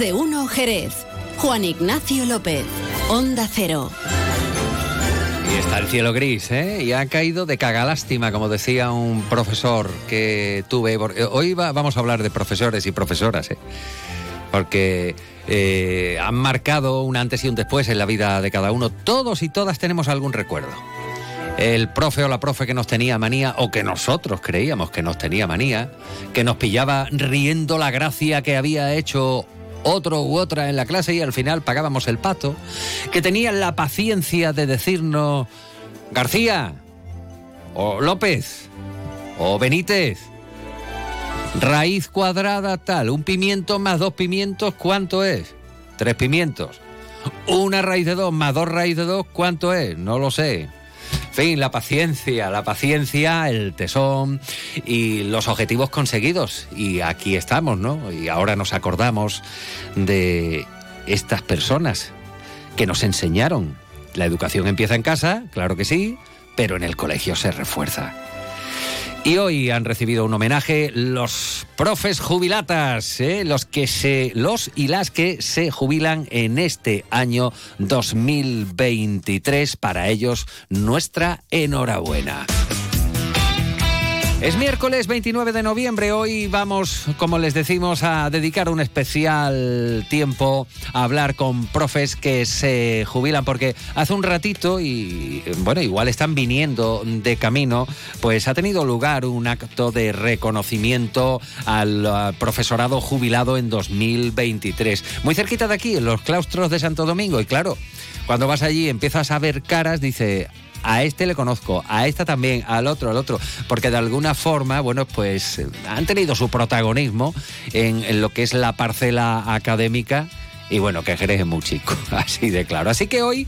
de uno Jerez. Juan Ignacio López, Onda Cero. Y está el cielo gris, ¿eh? Y ha caído de cagalástima, como decía un profesor que tuve. Hoy vamos a hablar de profesores y profesoras, ¿eh? Porque eh, han marcado un antes y un después en la vida de cada uno. Todos y todas tenemos algún recuerdo. El profe o la profe que nos tenía manía, o que nosotros creíamos que nos tenía manía, que nos pillaba riendo la gracia que había hecho otro u otra en la clase y al final pagábamos el pato, que tenían la paciencia de decirnos, García, o López, o Benítez, raíz cuadrada tal, un pimiento más dos pimientos, ¿cuánto es? Tres pimientos. Una raíz de dos más dos raíz de dos, ¿cuánto es? No lo sé la paciencia, la paciencia, el tesón y los objetivos conseguidos. Y aquí estamos, ¿no? Y ahora nos acordamos de estas personas que nos enseñaron. La educación empieza en casa, claro que sí, pero en el colegio se refuerza. Y hoy han recibido un homenaje los profes jubilatas, ¿eh? los que se, los y las que se jubilan en este año 2023. Para ellos, nuestra enhorabuena. Es miércoles 29 de noviembre. Hoy vamos, como les decimos, a dedicar un especial tiempo a hablar con profes que se jubilan, porque hace un ratito, y bueno, igual están viniendo de camino, pues ha tenido lugar un acto de reconocimiento al profesorado jubilado en 2023. Muy cerquita de aquí, en los claustros de Santo Domingo. Y claro, cuando vas allí empiezas a ver caras, dice, a este le conozco, a esta también, al otro, al otro, porque de alguna forma, bueno, pues eh, han tenido su protagonismo en, lo que es la parcela académica y bueno, que Jerez es muy chico, así de claro. Así que hoy,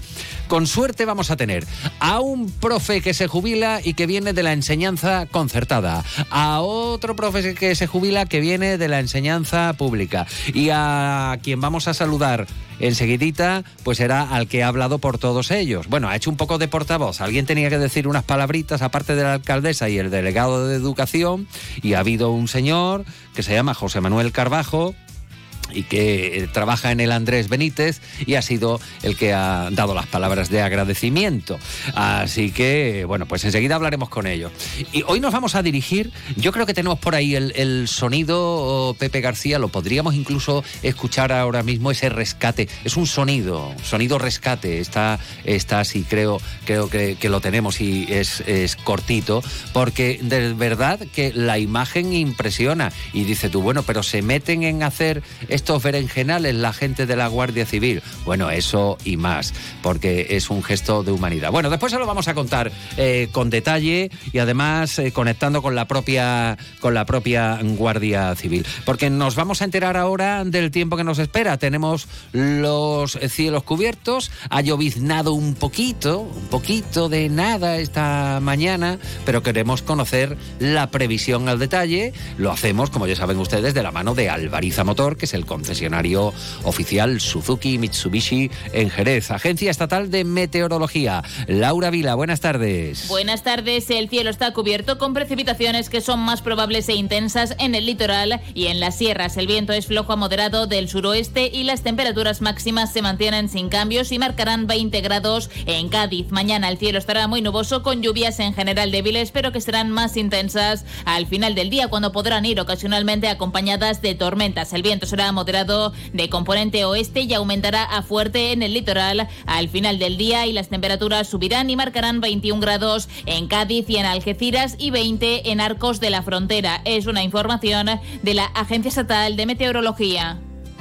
con suerte, vamos a tener a un profe que se jubila y que viene de la enseñanza concertada, a otro profe que se jubila que viene de la enseñanza pública y a quien vamos a saludar enseguidita, pues será al que ha hablado por todos ellos. Bueno, ha hecho un poco de portavoz. Alguien tenía que decir unas palabritas aparte de la alcaldesa y el delegado de educación y ha habido un señor que se llama José Manuel Carbajo, y que eh, trabaja en el Andrés Benítez y ha sido el que ha dado las palabras de agradecimiento. Así que, bueno, pues enseguida hablaremos con ellos. Y hoy nos vamos a dirigir, yo creo que tenemos por ahí el, sonido, Pepe García, lo podríamos incluso escuchar ahora mismo, ese rescate. Es un sonido, sonido rescate, está, está así, creo, creo que, lo tenemos y es, es cortito, porque de verdad que la imagen impresiona y dice tú, bueno, pero se meten en hacer estos berenjenales la gente de la Guardia Civil. Bueno, eso y más, porque es un gesto de humanidad. Bueno, después se lo vamos a contar eh, con detalle y además eh, conectando con la propia con la propia Guardia Civil, porque nos vamos a enterar ahora del tiempo que nos espera. Tenemos los cielos cubiertos, ha lloviznado un poquito, un poquito de nada esta mañana, pero queremos conocer la previsión al detalle. Lo hacemos, como ya saben ustedes, de la mano de Alvariza Motor, que es el concesionario oficial Suzuki Mitsubishi en Jerez. Agencia Estatal de Meteorología. Laura Vila, buenas tardes. Buenas tardes. El cielo está cubierto con precipitaciones que son más probables e intensas en el litoral y en las sierras. El viento es flojo a moderado del suroeste y las temperaturas máximas se mantienen sin cambios y marcarán 20 grados en Cádiz. Mañana el cielo estará muy nuboso con lluvias en general débiles, pero que serán más intensas al final del día cuando podrán ir ocasionalmente acompañadas de tormentas. El viento será moderado de componente oeste y aumentará a fuerte en el litoral al final del día y las temperaturas subirán y marcarán 21 grados en Cádiz y en Algeciras y 20 en Arcos de la Frontera. Es una información de la Agencia Estatal de Meteorología.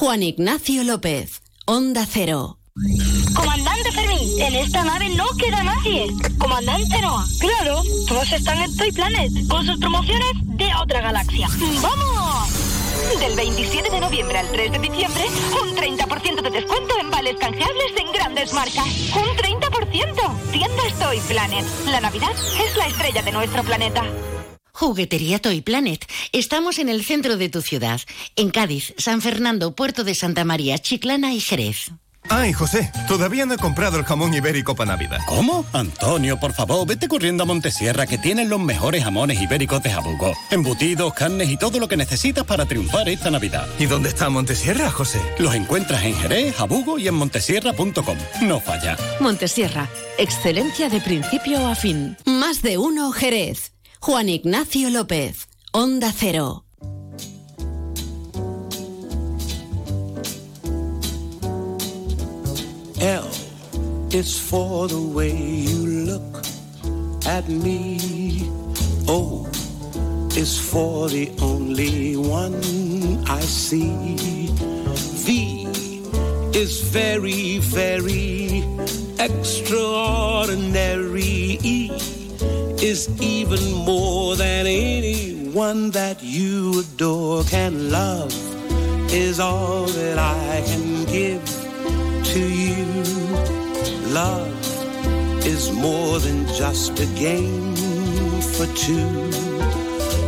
Juan Ignacio López, Onda Cero. Comandante Fermín, en esta nave no queda nadie. Comandante Noah, claro, todos están en Toy Planet, con sus promociones de otra galaxia. ¡Vamos! Del 27 de noviembre al 3 de diciembre, un 30% de descuento en vales canjeables en grandes marcas. ¡Un 30%! Tiendas Toy Planet. La Navidad es la estrella de nuestro planeta. Juguetería Toy Planet. Estamos en el centro de tu ciudad, en Cádiz, San Fernando, Puerto de Santa María, Chiclana y Jerez. Ay, José, todavía no he comprado el jamón ibérico para Navidad. ¿Cómo? Antonio, por favor, vete corriendo a Montesierra que tienen los mejores jamones ibéricos de Jabugo. Embutidos, carnes y todo lo que necesitas para triunfar esta Navidad. ¿Y dónde está Montesierra, José? Los encuentras en Jerez, Jabugo y en montesierra.com. No falla. Montesierra, excelencia de principio a fin. Más de uno Jerez. Juan Ignacio López, Onda Cero. L is for the way you look at me. O is for the only one I see. V is very, very extraordinary. E is even more than anyone that you adore can love is all that I can give to you. Love is more than just a game for two.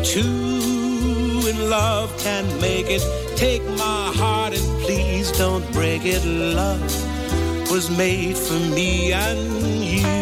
Two in love can make it. Take my heart and please don't break it. Love was made for me and you.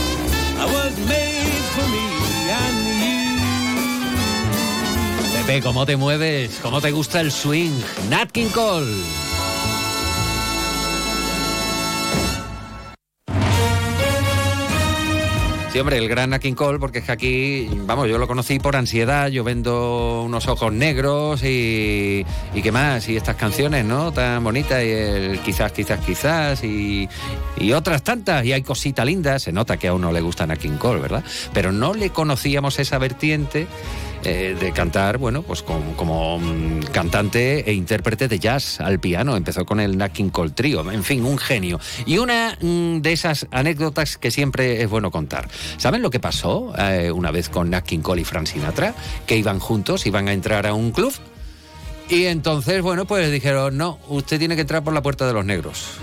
Pepe, ¿cómo te mueves? ¿Cómo te gusta el swing? Nat King Cole. Sí, hombre, el gran Nat King Cole, porque es que aquí, vamos, yo lo conocí por ansiedad, yo vendo unos ojos negros y, y qué más, y estas canciones, ¿no? Tan bonitas, y el quizás, quizás, quizás, y, y otras tantas, y hay cosita linda, se nota que a uno le gusta Nat King Cole, ¿verdad? Pero no le conocíamos esa vertiente eh, de cantar, bueno, pues como, como, mm, cantante e intérprete de jazz al piano. Empezó con el Nat King Cole Trio, en fin, un genio. Y una mm, de esas anécdotas que siempre es bueno contar. ¿Saben lo que pasó eh, una vez con Nat King Cole y Frank Sinatra? Que iban juntos, iban a entrar a un club. Y entonces, bueno, pues dijeron, no, usted tiene que entrar por la puerta de los negros.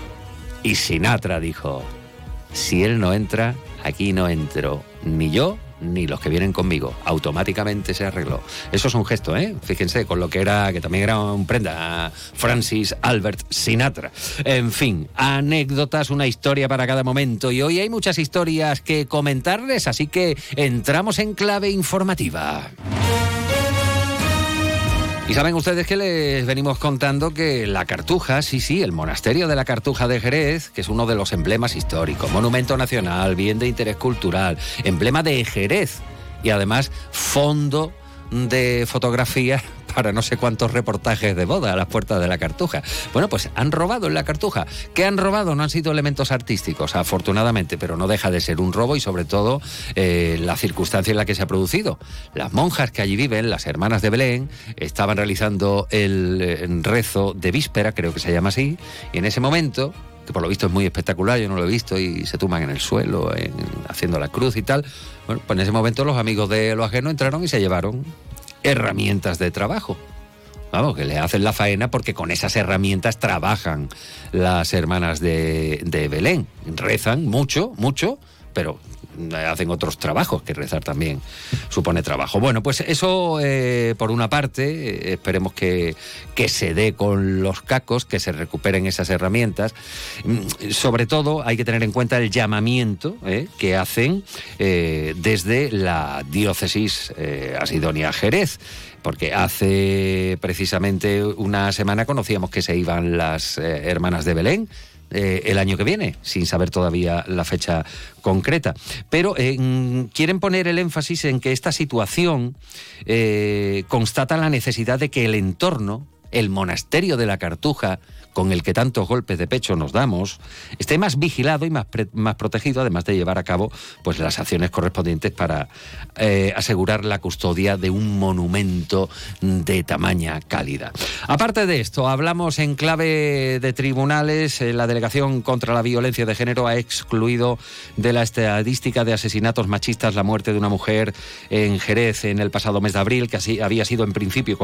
Y Sinatra dijo, si él no entra, aquí no entro ni yo ni los que vienen conmigo. Automáticamente se arregló. Eso es un gesto, ¿eh? Fíjense, con lo que era, que también era un prenda, Francis Albert Sinatra. En fin, anécdotas, una historia para cada momento. Y hoy hay muchas historias que comentarles, así que entramos en clave informativa. Y saben ustedes que les venimos contando que la Cartuja, sí, sí, el monasterio de la Cartuja de Jerez, que es uno de los emblemas históricos, monumento nacional, bien de interés cultural, emblema de Jerez y además fondo de fotografía para no sé cuántos reportajes de boda a las puertas de la Cartuja. Bueno, pues han robado en la Cartuja. ¿Qué han robado? No han sido elementos artísticos, afortunadamente, pero no deja de ser un robo y sobre todo eh, la circunstancia en la que se ha producido. Las monjas que allí viven, las hermanas de Belén, estaban realizando el, eh, rezo de víspera, creo que se llama así, y en ese momento que por lo visto es muy espectacular, yo no lo he visto, y se tumban en el suelo, en- haciendo la cruz y tal. Bueno, pues en ese momento los amigos de lo ajeno entraron y se llevaron herramientas de trabajo. Vamos, que le hacen la faena porque con esas herramientas trabajan las hermanas de, de Belén. Rezan mucho, mucho, pero hacen otros trabajos, que rezar también supone trabajo. Bueno, pues eso eh, por una parte, eh, esperemos que, que se dé con los cacos, que se recuperen esas herramientas. Mm, Sobre todo hay que tener en cuenta el llamamiento eh, que hacen desde la diócesis asidonia Jerez porque hace precisamente una semana conocíamos que se iban las hermanas de Belén. Eh, el año que viene, sin saber todavía la fecha concreta. Pero eh, mm, quieren poner el énfasis en que esta situación eh, constata la necesidad de que el entorno, el monasterio de la Cartuja, con el que tantos golpes de pecho nos damos, esté más vigilado y más, más protegido, además de llevar a cabo pues, las acciones correspondientes para eh, asegurar la custodia de un monumento de tamaña cálida. Aparte de esto, hablamos en clave de tribunales. Eh, La Delegación contra la Violencia de Género ha excluido de la estadística de asesinatos machistas la muerte de una mujer en Jerez en el pasado mes de abril, que así había sido en principio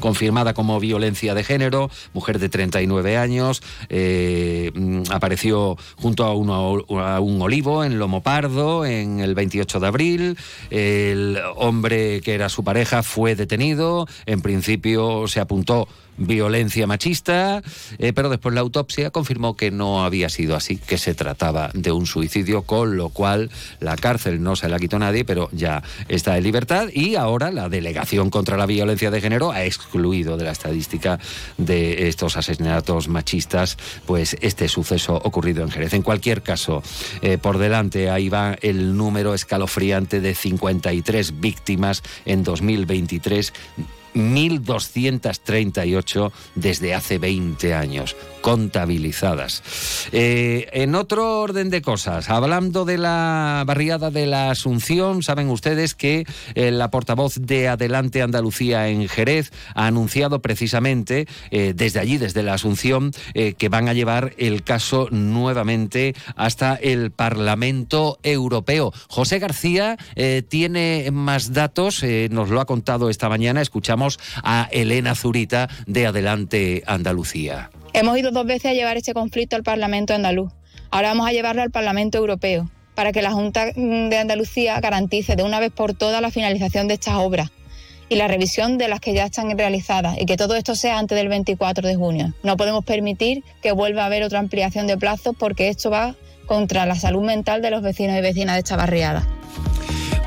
confirmada como violencia de género, mujer de 39 años, eh, mm, apareció junto a, uno- a un olivo en Lomo Pardo en el 28 de abril, el hombre que era su pareja fue detenido, en principio se apuntó violencia machista, eh, pero después la autopsia confirmó que no había sido así, que se trataba de un suicidio, con lo cual la cárcel no se la quitó nadie, pero ya está en libertad y ahora la Delegación contra la Violencia de Género ha excluido de la estadística de estos asesinatos machistas pues este suceso ocurrido en Jerez. En cualquier caso, eh, por delante ahí va el número escalofriante de 53 víctimas en 2023 1.238 desde hace 20 años, contabilizadas. Eh, en otro orden de cosas, hablando de la barriada de la Asunción, saben ustedes que eh, la portavoz de Adelante Andalucía en Jerez ha anunciado precisamente eh, desde allí, desde la Asunción, que van a llevar el caso nuevamente hasta el Parlamento Europeo. José García tiene más datos, nos lo ha contado esta mañana. Escuchamos a Elena Zurita de Adelante Andalucía. Hemos ido dos veces a llevar este conflicto al Parlamento andaluz. Ahora vamos a llevarlo al Parlamento Europeo para que la Junta de Andalucía garantice de una vez por todas la finalización de estas obras y la revisión de las que ya están realizadas y que todo esto sea antes del 24 de junio. No podemos permitir que vuelva a haber otra ampliación de plazos porque esto va contra la salud mental de los vecinos y vecinas de esta barriada.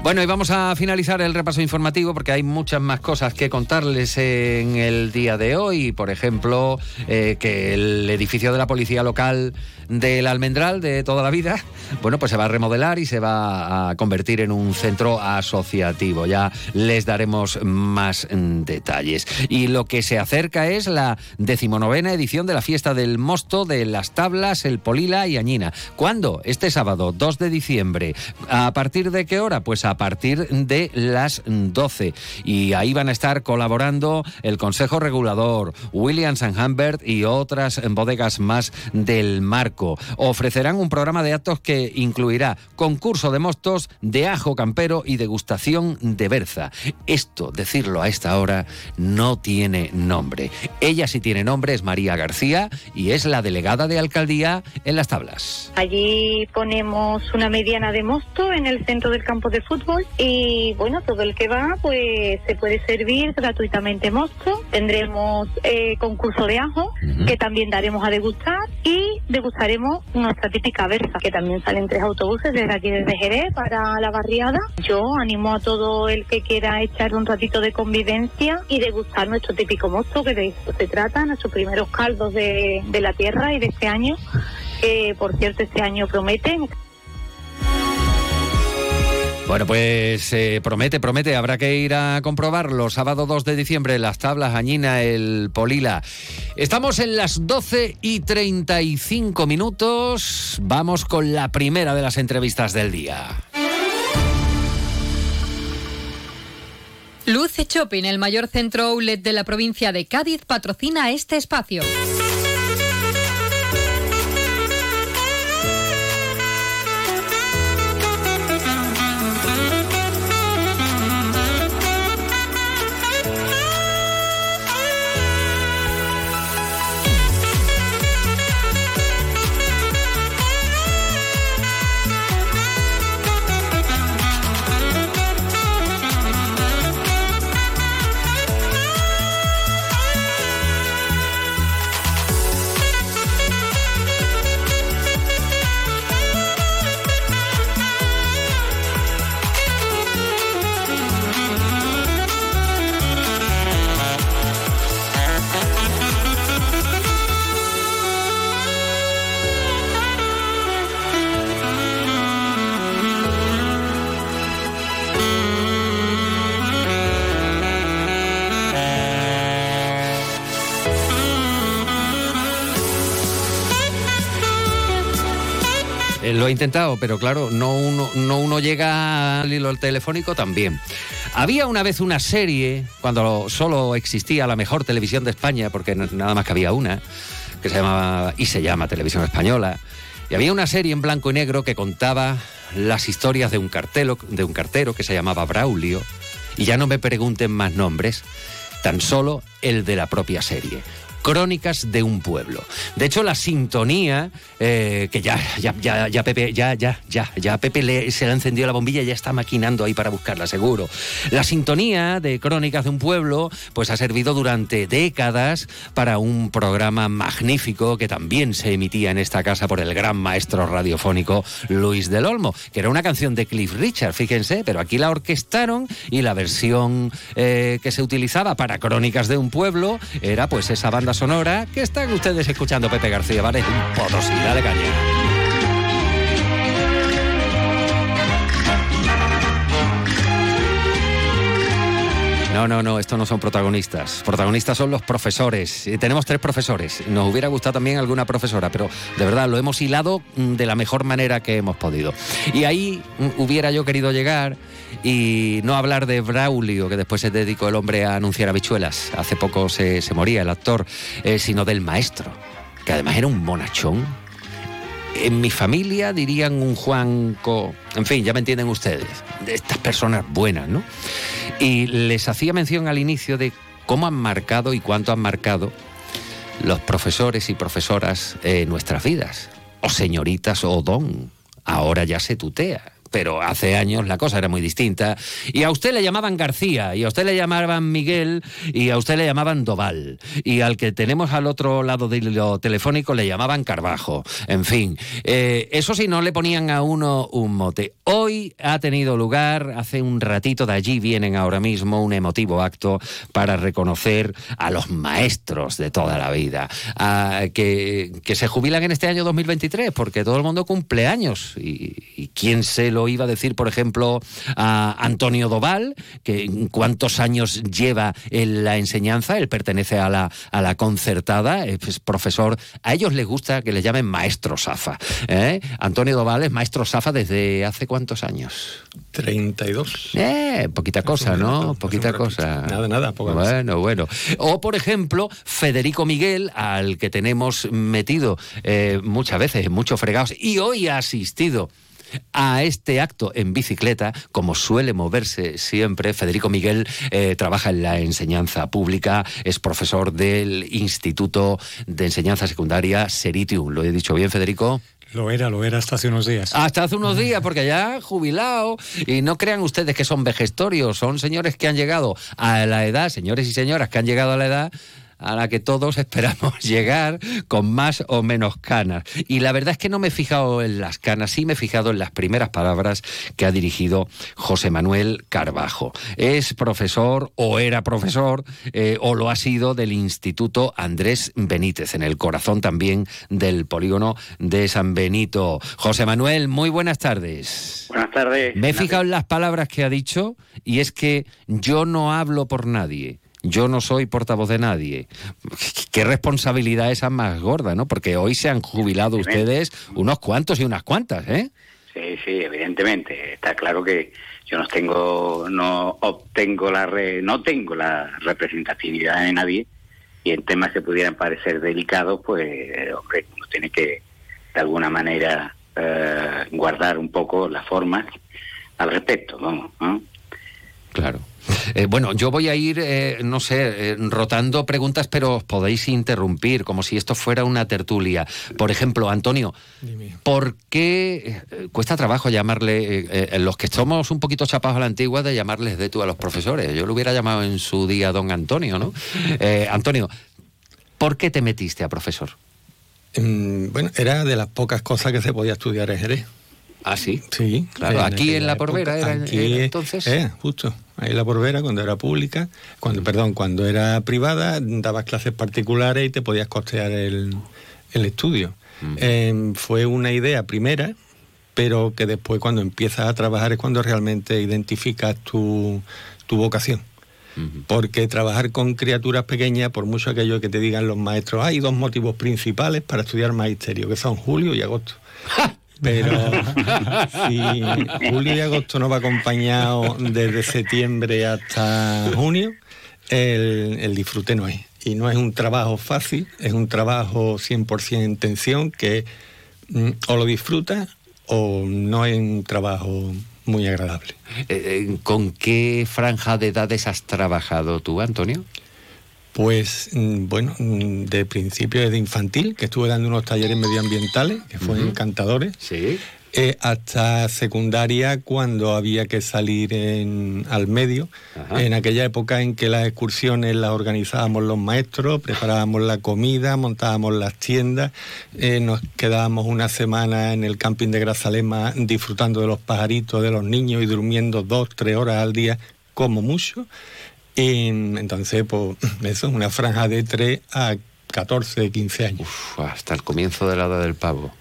Bueno, y vamos a finalizar el repaso informativo porque hay muchas más cosas que contarles en el día de hoy. Por ejemplo, eh, que el edificio de la policía local del Almendral de toda la vida, bueno, pues se va a remodelar y se va a convertir en un centro asociativo. Ya les daremos más detalles. Y lo que se acerca es la decimonovena edición de la fiesta del mosto de las tablas, el polila y añina. ¿Cuándo? Este sábado, 2 de diciembre. ¿A partir de qué hora? Pues a partir de las 12. Y ahí van a estar colaborando el Consejo Regulador, Williams Humbert y otras bodegas más del marco. Ofrecerán un programa de actos que incluirá concurso de mostos, de ajo campero y degustación de berza. Esto, decirlo a esta hora, no tiene nombre. Ella sí tiene nombre, es María García y es la delegada de alcaldía en las tablas. Allí ponemos una mediana de mosto en el centro del campo de fútbol y bueno, todo el que va pues se puede servir gratuitamente mosto. Tendremos eh, concurso de ajo que también daremos a degustar y degustaremos nuestra típica berza que también salen tres autobuses desde aquí desde Jerez para la barriada. Yo animo a todo el que quiera echar un ratito de convivencia y degustar nuestro típico mosto que de eso se trata, nuestros primeros caldos de, de la tierra y de este año que por cierto este año prometen. Bueno, pues eh, promete, promete, habrá que ir a comprobarlo. Sábado 2 de diciembre, las tablas, Añina, el Polila. Estamos en las 12 y 35 minutos. Vamos con la primera de las entrevistas del día. Luce Shopping, el mayor centro outlet de la provincia de Cádiz, patrocina este espacio. He intentado, pero claro, no uno, no uno llega al hilo telefónico también. Había una vez una serie, cuando solo existía la mejor televisión de España, porque nada más que había una, que se llamaba y se llama Televisión Española. Y había una serie en blanco y negro que contaba las historias de un cartelo, de un cartero que se llamaba Braulio. Y ya no me pregunten más nombres, tan solo el de la propia serie. Crónicas de un pueblo. De hecho, la sintonía, eh, que ya, ya, ya, ya Pepe, ya, ya, ya, ya Pepe se le ha encendido la bombilla y ya está maquinando ahí para buscarla, seguro. La sintonía de Crónicas de un pueblo, pues ha servido durante décadas para un programa magnífico que también se emitía en esta casa por el gran maestro radiofónico Luis del Olmo, que era una canción de Cliff Richard, fíjense, pero aquí la orquestaron y la versión eh, que se utilizaba para Crónicas de un pueblo era pues esa banda sonora que están ustedes escuchando Pepe García, ¿vale? Un Potosí, caña. No, no, no, estos no son protagonistas. Protagonistas son los profesores. Eh, tenemos tres profesores. Nos hubiera gustado también alguna profesora, pero de verdad lo hemos hilado mm, de la mejor manera que hemos podido. Y ahí mm, hubiera yo querido llegar y no hablar de Braulio, que después se dedicó el hombre a anunciar habichuelas. Hace poco se, se moría el actor, eh, sino del maestro, que además era un monachón. En mi familia dirían un Juanco, en fin, ya me entienden ustedes, de estas personas buenas, ¿no? Y les hacía mención al inicio de cómo han marcado y cuánto han marcado los profesores y profesoras eh, nuestras vidas. O señoritas o don. Ahora ya se tutea. Pero hace años la cosa era muy distinta. Y a usted le llamaban García, y a usted le llamaban Miguel, y a usted le llamaban Doval. Y al que tenemos al otro lado del hilo telefónico le llamaban Carbajo. En fin, eh, eso sí, no le ponían a uno un mote. Hoy ha tenido lugar, hace un ratito de allí vienen ahora mismo, un emotivo acto para reconocer a los maestros de toda la vida, a- que, que se jubilan en este año 2023, porque todo el mundo cumple años. Y, y quién se lo iba a decir, por ejemplo, a Antonio Doval, que cuántos años lleva en la enseñanza, él pertenece a la, a la concertada, es profesor, a ellos les gusta que le llamen maestro Safa. ¿eh? Antonio Doval es maestro Safa desde hace cuántos años? 32. Eh, poquita cosa, ¿no? Poquita cosa. Nada, nada, más. Bueno, bueno. O, por ejemplo, Federico Miguel, al que tenemos metido eh, muchas veces en muchos fregados y hoy ha asistido a este acto en bicicleta, como suele moverse siempre. Federico Miguel eh, trabaja en la enseñanza pública, es profesor del Instituto de Enseñanza Secundaria Seritium. ¿Lo he dicho bien, Federico? Lo era, lo era hasta hace unos días. Hasta hace unos días, porque ya jubilado. Y no crean ustedes que son vejestorios, son señores que han llegado a la edad, señores y señoras que han llegado a la edad a la que todos esperamos llegar con más o menos canas. Y la verdad es que no me he fijado en las canas, sí me he fijado en las primeras palabras que ha dirigido José Manuel Carbajo. Es profesor o era profesor eh, o lo ha sido del Instituto Andrés Benítez, en el corazón también del polígono de San Benito. José Manuel, muy buenas tardes. Buenas tardes. Me he fijado en las palabras que ha dicho y es que yo no hablo por nadie. Yo no soy portavoz de nadie. Qué responsabilidad esa más gorda, ¿no? Porque hoy se han jubilado ustedes unos cuantos y unas cuantas, ¿eh? Sí, sí, evidentemente. Está claro que yo no tengo, no obtengo la, re- no tengo la representatividad de nadie y en temas que pudieran parecer delicados, pues, eh, hombre, uno tiene que de alguna manera eh, guardar un poco las formas al respecto, vamos. ¿no? Claro. Eh, bueno, yo voy a ir, eh, no sé, eh, rotando preguntas, pero os podéis interrumpir, como si esto fuera una tertulia. Por ejemplo, Antonio, ¿por qué eh, cuesta trabajo llamarle, eh, eh, los que somos un poquito chapados a la antigua, de llamarles de tú a los profesores? Yo lo hubiera llamado en su día don Antonio, ¿no? Eh, Antonio, ¿por qué te metiste a profesor? Mm, bueno, era de las pocas cosas que se podía estudiar en Jerez. ¿Ah, sí? Sí. Claro, aquí en La Porbera era- aquí, era entonces. eh, justo. Ahí en La Porbera, cuando era pública, cuando, perdón, cuando era privada, dabas clases particulares y te podías costear el, el estudio. Eh, fue una idea primera, pero que después cuando empiezas a trabajar es cuando realmente identificas tu, tu vocación. Porque trabajar con criaturas pequeñas, por mucho aquello que te digan los maestros, hay dos motivos principales para estudiar magisterio, que son julio y agosto. Pero si julio y agosto nos va acompañado desde septiembre hasta junio, el, el disfrute no es. Y no es un trabajo fácil, es un trabajo 100% en tensión que mm, o lo disfrutas o no es un trabajo muy agradable. Eh, eh, ¿Con qué franja de edades has trabajado tú, Antonio? Pues mm, bueno, mm, de principio desde infantil, que estuve dando unos talleres medioambientales, que fueron encantadores. Sí. Eh, hasta secundaria cuando había que salir en- al medio, Ajá. en aquella época en que las excursiones las organizábamos los maestros, preparábamos la comida, montábamos las tiendas, eh, nos quedábamos una semana en el camping de Grazalema disfrutando de los pajaritos, de los niños y durmiendo dos, tres horas al día como mucho. Y, entonces, pues eso es una franja de 3 a 14, 15 años. hasta el comienzo de la edad del pavo.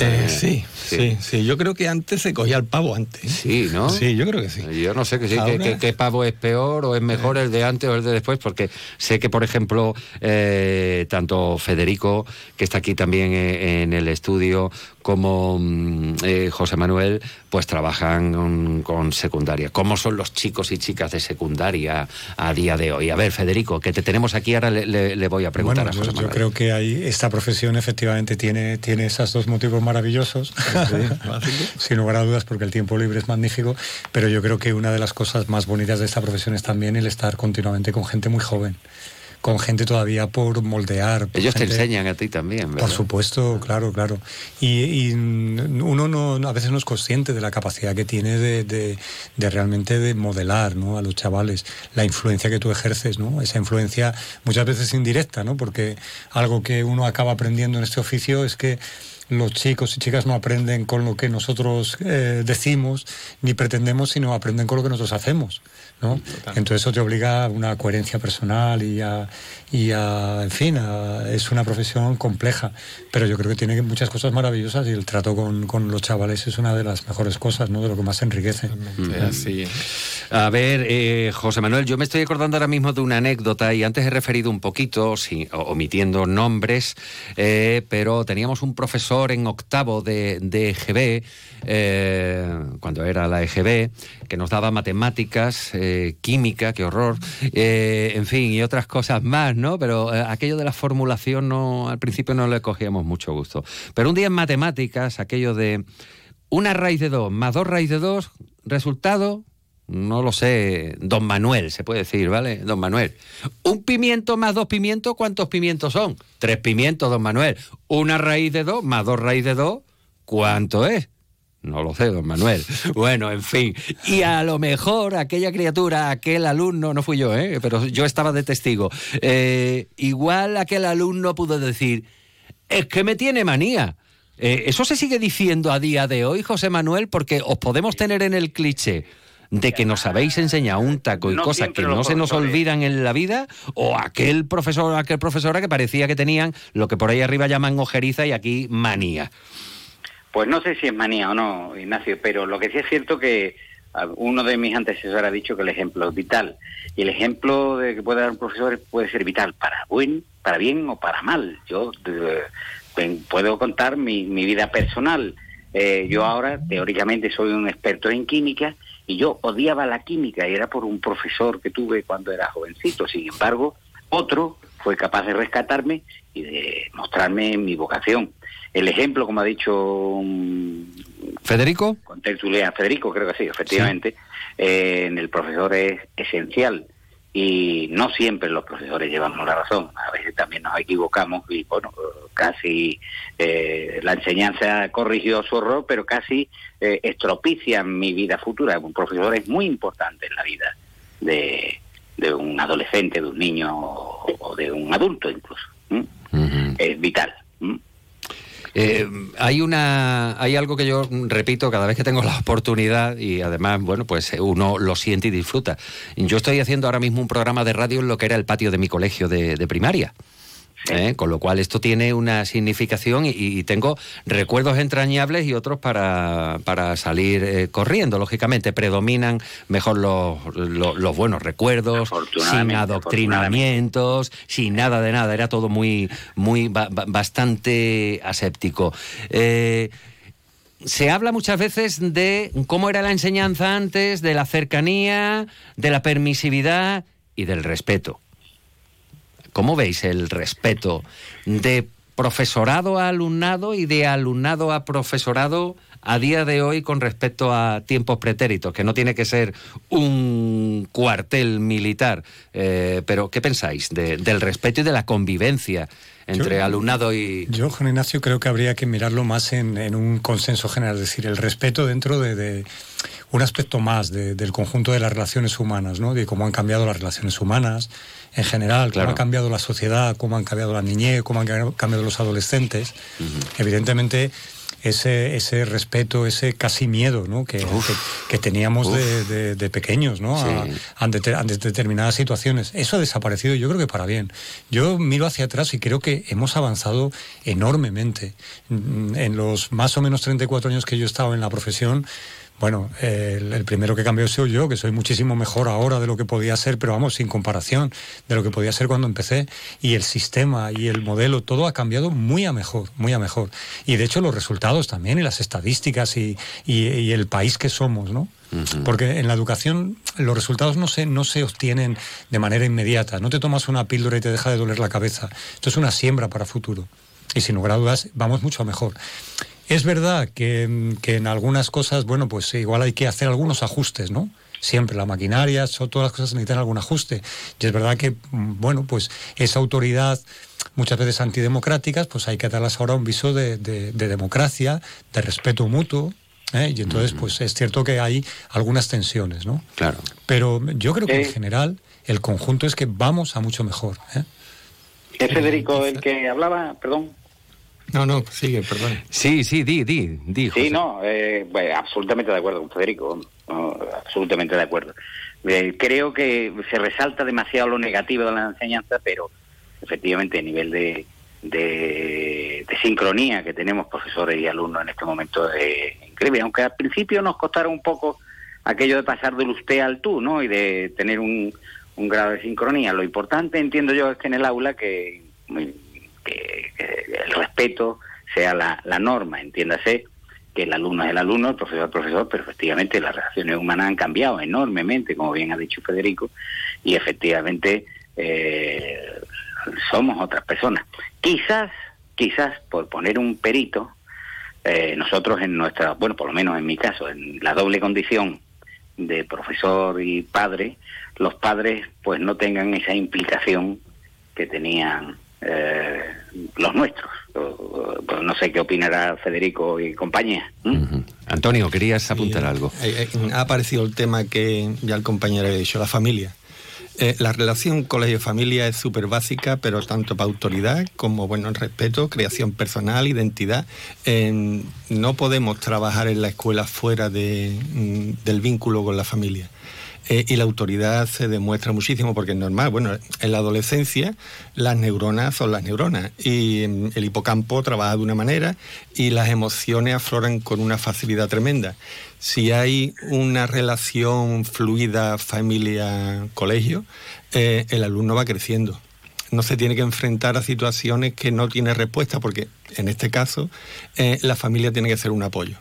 Eh, sí, sí, sí. Yo creo que antes se cogía el pavo antes. ¿eh? Sí, ¿no? Sí, yo creo que sí. Yo no sé que sí, que, Ahora- que- que pavo es peor o es mejor el de antes o el de después, porque sé que, por ejemplo, eh, tanto Federico, que está aquí también eh, en el estudio, como mm, eh, José Manuel, pues trabajan con, con secundaria. ¿Cómo son los chicos y chicas de secundaria a día de hoy? A ver, Federico, que te tenemos aquí, ahora le, le- le voy a preguntar Bueno, a yo, José yo Manuel. creo que ahí esta profesión efectivamente tiene, tiene esos dos motivos maravillosos, sin lugar a dudas, porque el tiempo libre es magnífico, pero yo creo que una de las cosas más bonitas de esta profesión es también el estar continuamente con gente muy joven, con gente todavía por moldear. por Ellos te enseñan a ti también, ¿verdad? por supuesto, claro, claro. Y, y uno no, a veces no es consciente de la capacidad que tiene de, de- de realmente de modelar ¿no? a los chavales, la influencia que tú ejerces, ¿no? esa influencia muchas veces indirecta, ¿no? porque algo que uno acaba aprendiendo en este oficio es que los chicos y chicas no aprenden con lo que nosotros eh, decimos ni pretendemos, sino aprenden con lo que nosotros hacemos. ¿No? Entonces eso te obliga a una coherencia personal y a, y a en fin, a- es una profesión compleja, pero yo creo que tiene muchas cosas maravillosas y el trato con, con los chavales es una de las mejores cosas, ¿no? de lo que más enriquece. Así A ver, eh, José Manuel, yo me estoy acordando ahora mismo de una anécdota y antes he referido un poquito, sí, omitiendo nombres, eh, pero teníamos un profesor en octavo de, de EGB, eh, cuando era la EGB, que nos daba matemáticas, eh, química, qué horror, eh, en fin, y otras cosas más, ¿no? Pero eh, aquello de la formulación no, al principio no le cogíamos mucho gusto. Pero un día en matemáticas, aquello de una raíz de dos más dos raíz de dos, resultado, no lo sé, don Manuel, se puede decir, ¿vale? Don Manuel. Un pimiento más dos pimientos, ¿cuántos pimientos son? Tres pimientos, don Manuel. Una raíz de dos más dos raíz de dos, ¿cuánto es? No lo sé, don Manuel. Bueno, en fin. Y a lo mejor aquella criatura, aquel alumno, no fui yo, ¿eh? pero yo estaba de testigo, eh, igual aquel alumno pudo decir, es que me tiene manía. Eh, ¿Eso se sigue diciendo a día de hoy, José Manuel? Porque os podemos tener en el cliché de que nos habéis enseñado un taco y No cosas que no se nos olvidan en la vida, o aquel profesor, aquel profesora que parecía que tenían lo que por ahí arriba llaman ojeriza y aquí manía. Pues no sé si es manía o no, Ignacio, pero lo que sí es cierto que ah, uno de mis antecesores ha dicho que el ejemplo es vital. Y el ejemplo de que puede dar un profesor puede ser vital para buen, para bien o para mal. Yo eh, puedo contar mi, mi vida personal. Eh, yo ahora, teóricamente, soy un experto en química y yo odiaba la química y era por un profesor que tuve cuando era jovencito. Sin embargo, otro fue capaz de rescatarme y de mostrarme mi vocación. El ejemplo, como ha dicho Federico. contertulea Federico, creo que sí, efectivamente, eh, en el profesor es esencial. Y no siempre los profesores llevamos la razón, a veces también nos equivocamos y, bueno, casi eh, la enseñanza corrigió su error, pero casi eh, estropician mi vida futura. Un profesor es muy importante en la vida de, de un adolescente, de un niño o, de un adulto incluso. Es vital. Eh, hay una hay algo que yo repito cada vez que tengo la oportunidad y además bueno pues uno lo siente y disfruta yo estoy haciendo ahora mismo un programa de radio en lo que era el patio de mi colegio de, de primaria ¿eh? con lo cual esto tiene una significación y, y tengo recuerdos entrañables y otros para, para salir eh, corriendo lógicamente. Predominan mejor los, los, los buenos recuerdos sin adoctrinamientos sin nada de nada. Era todo muy muy ba- ba- bastante aséptico. Eh, se habla muchas veces de cómo era la enseñanza antes, de la cercanía, de la permisividad y del respeto. ¿Cómo veis el respeto de profesorado a alumnado y de alumnado a profesorado a día de hoy con respecto a tiempos pretéritos, que no tiene que ser un cuartel militar. Eh, pero, ¿qué pensáis del respeto y de la convivencia entre alumnado y... Yo, Juan Ignacio, creo que habría que mirarlo más en, un consenso general, es decir, el respeto dentro de, un aspecto más del conjunto de las relaciones humanas, ¿no? de cómo han cambiado las relaciones humanas en general, cómo ha cambiado la sociedad, cómo han cambiado la niñez, cómo han cambiado los adolescentes. Evidentemente, ese, ese respeto, ese casi miedo ¿no? que, que, teníamos de, de, pequeños ¿no? ante, determinadas situaciones. Eso ha desaparecido, yo creo que para bien. Yo miro hacia atrás y creo que hemos avanzado enormemente. En los más o menos 34 años que yo he estado en la profesión, bueno, el, primero que cambió soy yo, que soy muchísimo mejor ahora de lo que podía ser, pero vamos, sin comparación de lo que podía ser cuando empecé. Y el sistema y el modelo, todo ha cambiado muy a mejor, muy a mejor. Y de hecho los resultados también, y las estadísticas y, el país que somos, ¿no? Porque en la educación los resultados no se, no se obtienen de manera inmediata. No te tomas una píldora y te deja de doler la cabeza. Esto es una siembra para futuro. Y sin lugar a dudas, vamos mucho mejor. Es verdad que, en algunas cosas, bueno, pues igual hay que hacer algunos ajustes, ¿no? Siempre la maquinaria, todas las cosas necesitan algún ajuste. Y es verdad que, bueno, pues esa autoridad muchas veces antidemocráticas, pues hay que darles ahora un viso de, democracia, de respeto mutuo, ¿eh? y entonces pues es cierto que hay algunas tensiones, ¿no? Claro. Pero yo creo que en general el conjunto es que vamos a mucho mejor. ¿eh? ¿Es Federico el que hablaba? Perdón. No, no, sigue, perdón. Sí, sí, di, di, di. Sí, no, eh, absolutamente de acuerdo con Federico, absolutamente de acuerdo. Eh, creo que se resalta demasiado lo negativo de la enseñanza, pero efectivamente a nivel de, de, sincronía que tenemos profesores y alumnos en este momento es increíble, aunque al principio nos costara un poco aquello de pasar del usted al tú, ¿no? Y de tener un, un grado de sincronía. Lo importante, entiendo yo, es que en el aula, que que, el respeto sea la, norma, entiéndase que el alumno es el alumno, el profesor es el profesor, pero efectivamente las relaciones humanas han cambiado enormemente, como bien ha dicho Federico, y efectivamente eh, somos otras personas. Quizás, quizás por poner un perito, eh, nosotros en nuestra, bueno, por lo menos en mi caso, en la doble condición de profesor y padre, los padres pues no tengan esa implicación que tenían eh, los nuestros. Pues no sé qué opinará Federico y compañía. Antonio, querías apuntar algo. Eh, eh, ha aparecido el tema que ya el compañero ha dicho, la familia. la relación colegio-familia es súper básica, pero tanto para autoridad como bueno respeto, creación personal, identidad. no podemos trabajar en la escuela fuera de, mm, del vínculo con la familia. Eh, y la autoridad se demuestra muchísimo porque es normal. Bueno, en la adolescencia las neuronas son las neuronas y mm, el hipocampo trabaja de una manera y las emociones afloran con una facilidad tremenda. Si hay una relación fluida familia-colegio, eh, el alumno va creciendo no se tiene que enfrentar a situaciones que no tiene respuesta, porque en este caso eh, la familia tiene que ser un apoyo.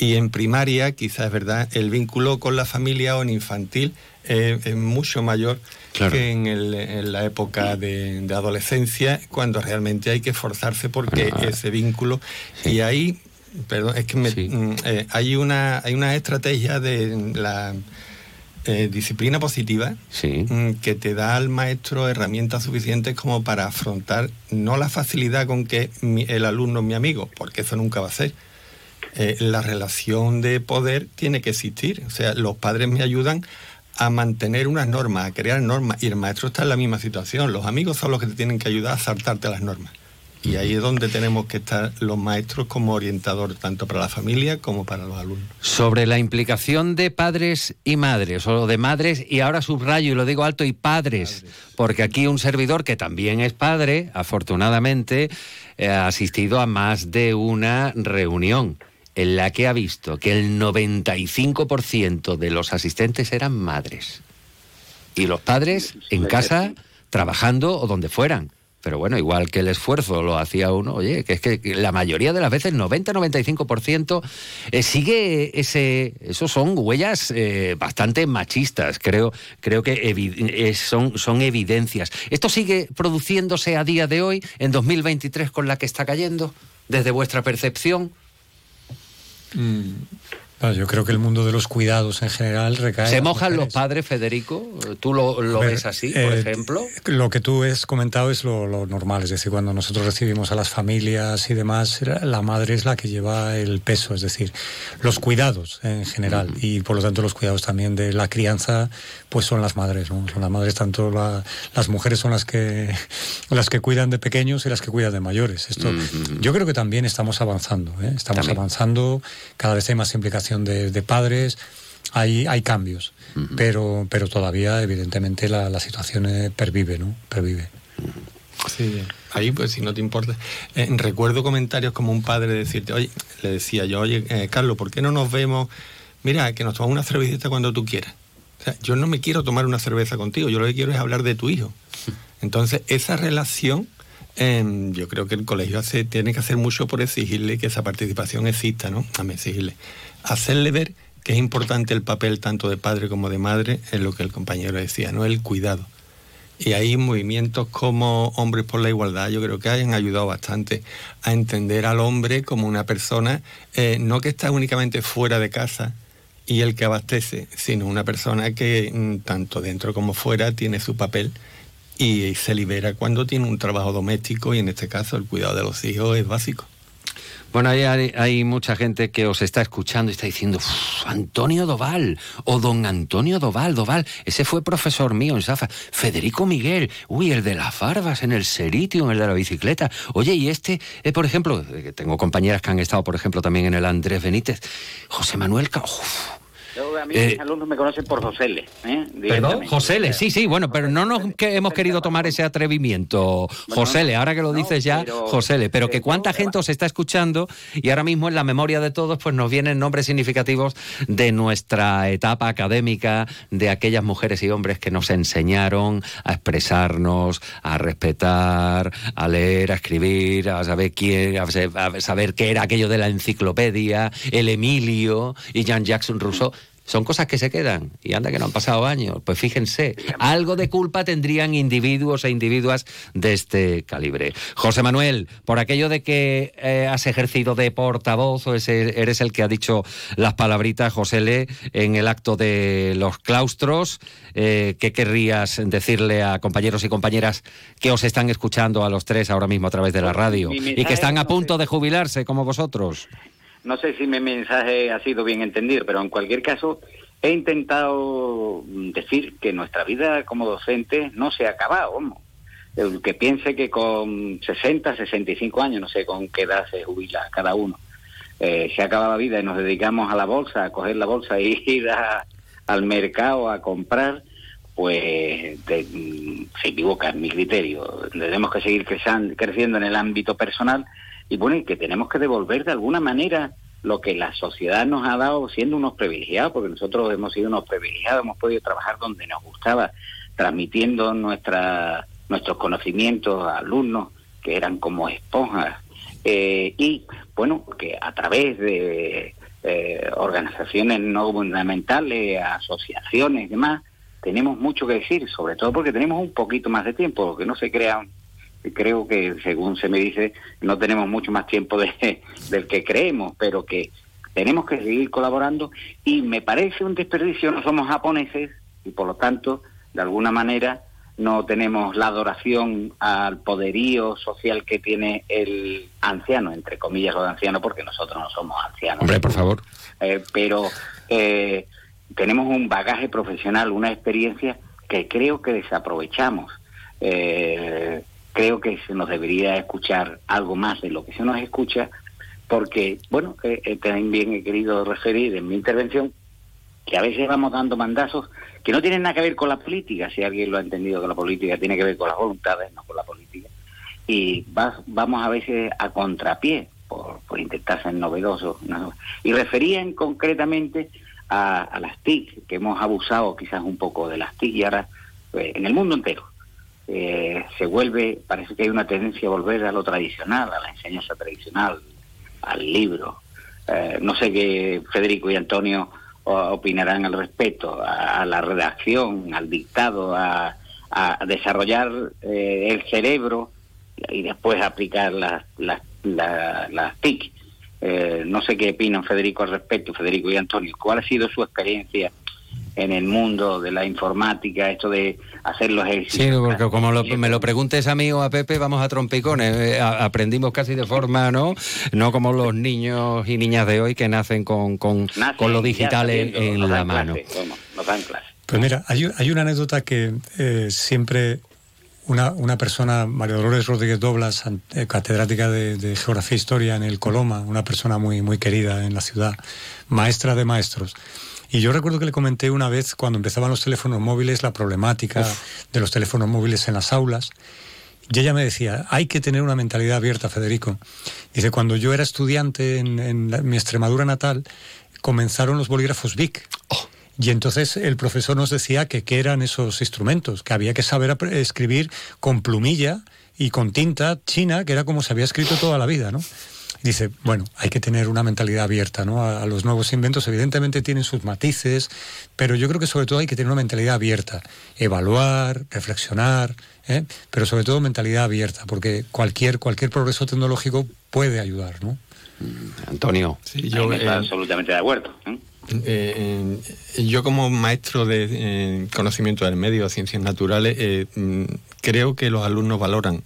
Y en primaria, quizás es verdad, el vínculo con la familia o en infantil es mucho mayor que en, la época de, adolescencia, cuando realmente hay que esforzarse porque ese vínculo. Y ahí, perdón, es que mm, eh, hay, una, hay una estrategia de la eh, disciplina positiva mm, que te da al maestro herramientas suficientes como para afrontar no la facilidad con que el alumno es mi amigo, porque eso nunca va a ser eh, la relación de poder tiene que existir. O sea, los padres me ayudan a mantener unas normas, a crear normas, y el maestro está en la misma situación. Los amigos son los que te tienen que ayudar a saltarte las normas. Y ahí es donde tenemos que estar los maestros como orientador, tanto para la familia como para los alumnos. Sobre la implicación de padres y madres, o de madres, y ahora subrayo y lo digo alto, y padres, porque aquí un servidor que también es padre, afortunadamente, ha asistido a más de una reunión en la que ha visto que el 95% de los asistentes eran madres. Y los padres en casa, trabajando o donde fueran. pero bueno, igual que el esfuerzo lo hacía uno, oye, que es que la mayoría de las veces, 90-95%, eh, sigue ese, esos son huellas eh, bastante machistas, creo, creo que eh, son, son evidencias. ¿Esto sigue produciéndose a día de hoy, en 2023, con la que está cayendo, desde vuestra percepción? 嗯。Mm, yo creo que el mundo de los cuidados en general recae. ¿Se mojan los padres, Federico? ¿Tú lo, ves así, por eh, ejemplo? Lo que tú has comentado es lo, normal, es decir, cuando nosotros recibimos a las familias y demás, la madre es la que lleva el peso, es decir, los cuidados en general y por lo tanto los cuidados también de la crianza, pues son las madres, ¿no? Son las madres, tanto las mujeres son las que las que cuidan de pequeños y las que cuidan de mayores. Esto, yo creo que también estamos avanzando, ¿eh? estamos avanzando, cada vez hay más implicación de, padres, hay, hay cambios, pero, pero todavía evidentemente la, situación eh, pervive, ¿no? Pervive. Sí, ahí pues si no te importa. Eh, recuerdo comentarios como un padre decirte, oye, le decía yo, oye, eh, Carlos, ¿por qué no nos vemos? Mira, que nos tomamos una cervecita cuando tú quieras. O sea, yo no me quiero tomar una cerveza contigo, yo lo que quiero es hablar de tu hijo. Entonces, esa relación, em, yo creo que el colegio hace, tiene que hacer mucho por exigirle que esa participación exista, ¿no? A mí exigirle hacerle ver que es importante el papel tanto de padre como de madre en lo que el compañero decía, ¿no? El cuidado. Y hay movimientos como Hombres por la Igualdad, yo creo que han ayudado bastante a entender al hombre como una persona, eh, no que está únicamente fuera de casa y el que abastece, sino una persona que mm, tanto dentro como fuera tiene su papel y se libera cuando tiene un trabajo doméstico y en este caso el cuidado de los hijos es básico. Bueno, hay, hay, mucha gente que os está escuchando y está diciendo, Antonio Doval o don Antonio Doval, Doval, ese fue profesor mío en Safa, Federico Miguel, uy, el de las barbas, en el Seritium, el de la bicicleta. Oye, y este, eh, por ejemplo, eh, tengo compañeras que han estado, por ejemplo, también en el Andrés Benítez, José Manuel, a mí mis eh, alumnos me conocen por Josele. ¿eh? ¿Perdón? Josele, sí, sí, bueno, pero no nos que hemos querido tomar ese atrevimiento. Josele, ahora que lo dices ya, Josele, pero que cuánta gente os está escuchando y ahora mismo en la memoria de todos pues nos vienen nombres significativos de nuestra etapa académica, de aquellas mujeres y hombres que nos enseñaron a expresarnos, a respetar, a leer, a escribir, a saber quién, a saber qué era aquello de la enciclopedia, el Emilio y Jean Jackson Rousseau son cosas que se quedan y anda que no han pasado años. Pues fíjense, algo de culpa tendrían individuos e individuas de este calibre. José Manuel, por aquello de que eh, has ejercido de portavoz o eres el que ha dicho las palabritas, José Le, en el acto de los claustros, eh, ¿qué querrías decirle a compañeros y compañeras que os están escuchando a los tres ahora mismo a través de la radio y que están a punto de jubilarse como vosotros? No sé si mi mensaje ha sido bien entendido, pero en cualquier caso he intentado decir que nuestra vida como docente no se ha acabado. El que piense que con 60, 65 años, no sé con qué edad se jubila cada uno, eh, se acaba la vida y nos dedicamos a la bolsa, a coger la bolsa e ir al mercado a comprar, pues se equivoca en mi criterio. Tenemos que seguir creciendo en el ámbito personal y bueno, y que tenemos que devolver de alguna manera lo que la sociedad nos ha dado siendo unos privilegiados, porque nosotros hemos sido unos privilegiados, hemos podido trabajar donde nos gustaba, transmitiendo nuestra, nuestros conocimientos a alumnos que eran como esponjas. Eh, y bueno, que a través de eh, organizaciones no gubernamentales, asociaciones y demás, tenemos mucho que decir, sobre todo porque tenemos un poquito más de tiempo, que no se crean creo que según se me dice no tenemos mucho más tiempo de, del que creemos, pero que tenemos que seguir colaborando y me parece un desperdicio, no somos japoneses y por lo tanto de alguna manera no tenemos la adoración al poderío social que tiene el anciano, entre comillas lo de anciano, porque nosotros no somos ancianos. Hombre, por favor. Eh, pero eh, tenemos un bagaje profesional, una experiencia que creo que desaprovechamos. Eh, creo que se nos debería escuchar algo más de lo que se nos escucha, porque, bueno, eh, eh, también he querido referir en mi intervención que a veces vamos dando mandazos que no tienen nada que ver con la política, si alguien lo ha entendido que la política tiene que ver con las voluntades, no con la política. Y vamos a veces a contrapié por, por intentar ser novedosos. Y referían concretamente a, las TIC, que hemos abusado quizás un poco de las TIC y ahora, pues, en el mundo entero, eh, se vuelve, parece que hay una tendencia a volver a lo tradicional, a la enseñanza tradicional, al libro. Eh, no sé qué Federico y Antonio opinarán al respecto, a, la redacción, al dictado, a, desarrollar eh, el cerebro y después aplicar las, las, las, TIC. Eh, no sé qué opinan Federico al respecto, Federico y Antonio. ¿Cuál ha sido su experiencia en el mundo de la informática, esto de hacer los ejercicios. Sí, porque como me lo preguntes a mí o a Pepe, vamos a trompicones. Eh, aprendimamos casi de forma, ¿no? No como los niños y niñas de hoy que nacen con, con, lo digital en, la mano. Pues mira, hay, una anécdota que eh, siempre una, una, persona, María Dolores Rodríguez Doblas, eh, catedrática de, de, Geografía e Historia en el Coloma, una persona muy, muy querida en la ciudad, maestra de maestros. Y yo recuerdo que le comenté una vez cuando empezaban los teléfonos móviles la problemática de los teléfonos móviles en las aulas. Y ella me decía, hay que tener una mentalidad abierta, Federico. Dice, cuando yo era estudiante en, mi Extremadura natal, comenzaron los bolígrafos BIC. Oh. Y entonces el profesor nos decía que qué eran esos instrumentos, que había que saber escribir con plumilla y con tinta china, que era como se había escrito toda la vida, ¿no? Dice, bueno, hay que tener una mentalidad abierta ¿no? a, los nuevos inventos. Evidentemente tienen sus matices, pero yo creo que sobre todo hay que tener una mentalidad abierta. Evaluar, reflexionar, ¿eh? pero sobre todo mentalidad abierta, porque cualquier, cualquier progreso tecnológico puede ayudar. ¿no? Antonio. Sí, yo estoy eh, absolutamente de acuerdo. Eh, yo como maestro de conocimiento del medio, ciencias naturales, mm, creo que los alumnos valoran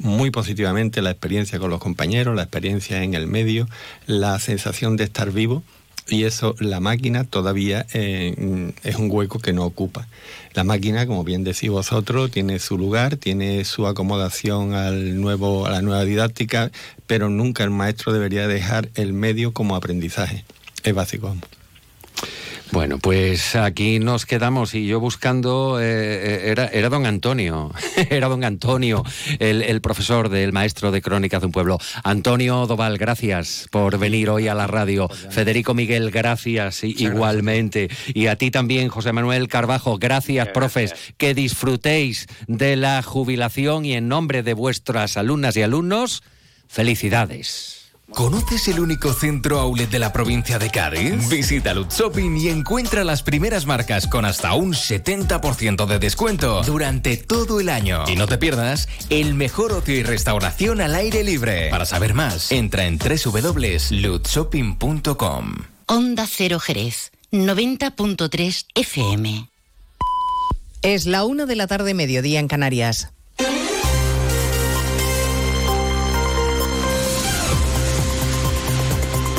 muy positivamente la experiencia con los compañeros, la experiencia en el medio, la sensación de estar vivo y eso la máquina todavía eh, es un hueco que no ocupa. La máquina, como bien decís vosotros, tiene su lugar, tiene su acomodación al nuevo, a la nueva didáctica, pero nunca el maestro debería dejar el medio como aprendizaje. Es básico. Bueno, pues aquí nos quedamos y yo buscando, eh, eh, era, era don Antonio, era don Antonio, el, profesor del maestro de crónicas de un pueblo. Antonio Doval, gracias por venir hoy a la radio. Federico Miguel, gracias igualmente. Y a ti también, José Manuel Carbajo, gracias, profes. Que disfrutéis de la jubilación y en nombre de vuestras alumnas y alumnos, felicidades. ¿Conoces el único centro outlet de la provincia de Cádiz? Visita Lutz Shopping y encuentra las primeras marcas con hasta un 70% de descuento durante todo el año. Y no te pierdas el mejor ocio y restauración al aire libre. Para saber más, entra en www.lutzshopping.com. Onda Cero Jerez, 90.3 FM. Es la una de la tarde, mediodía en Canarias.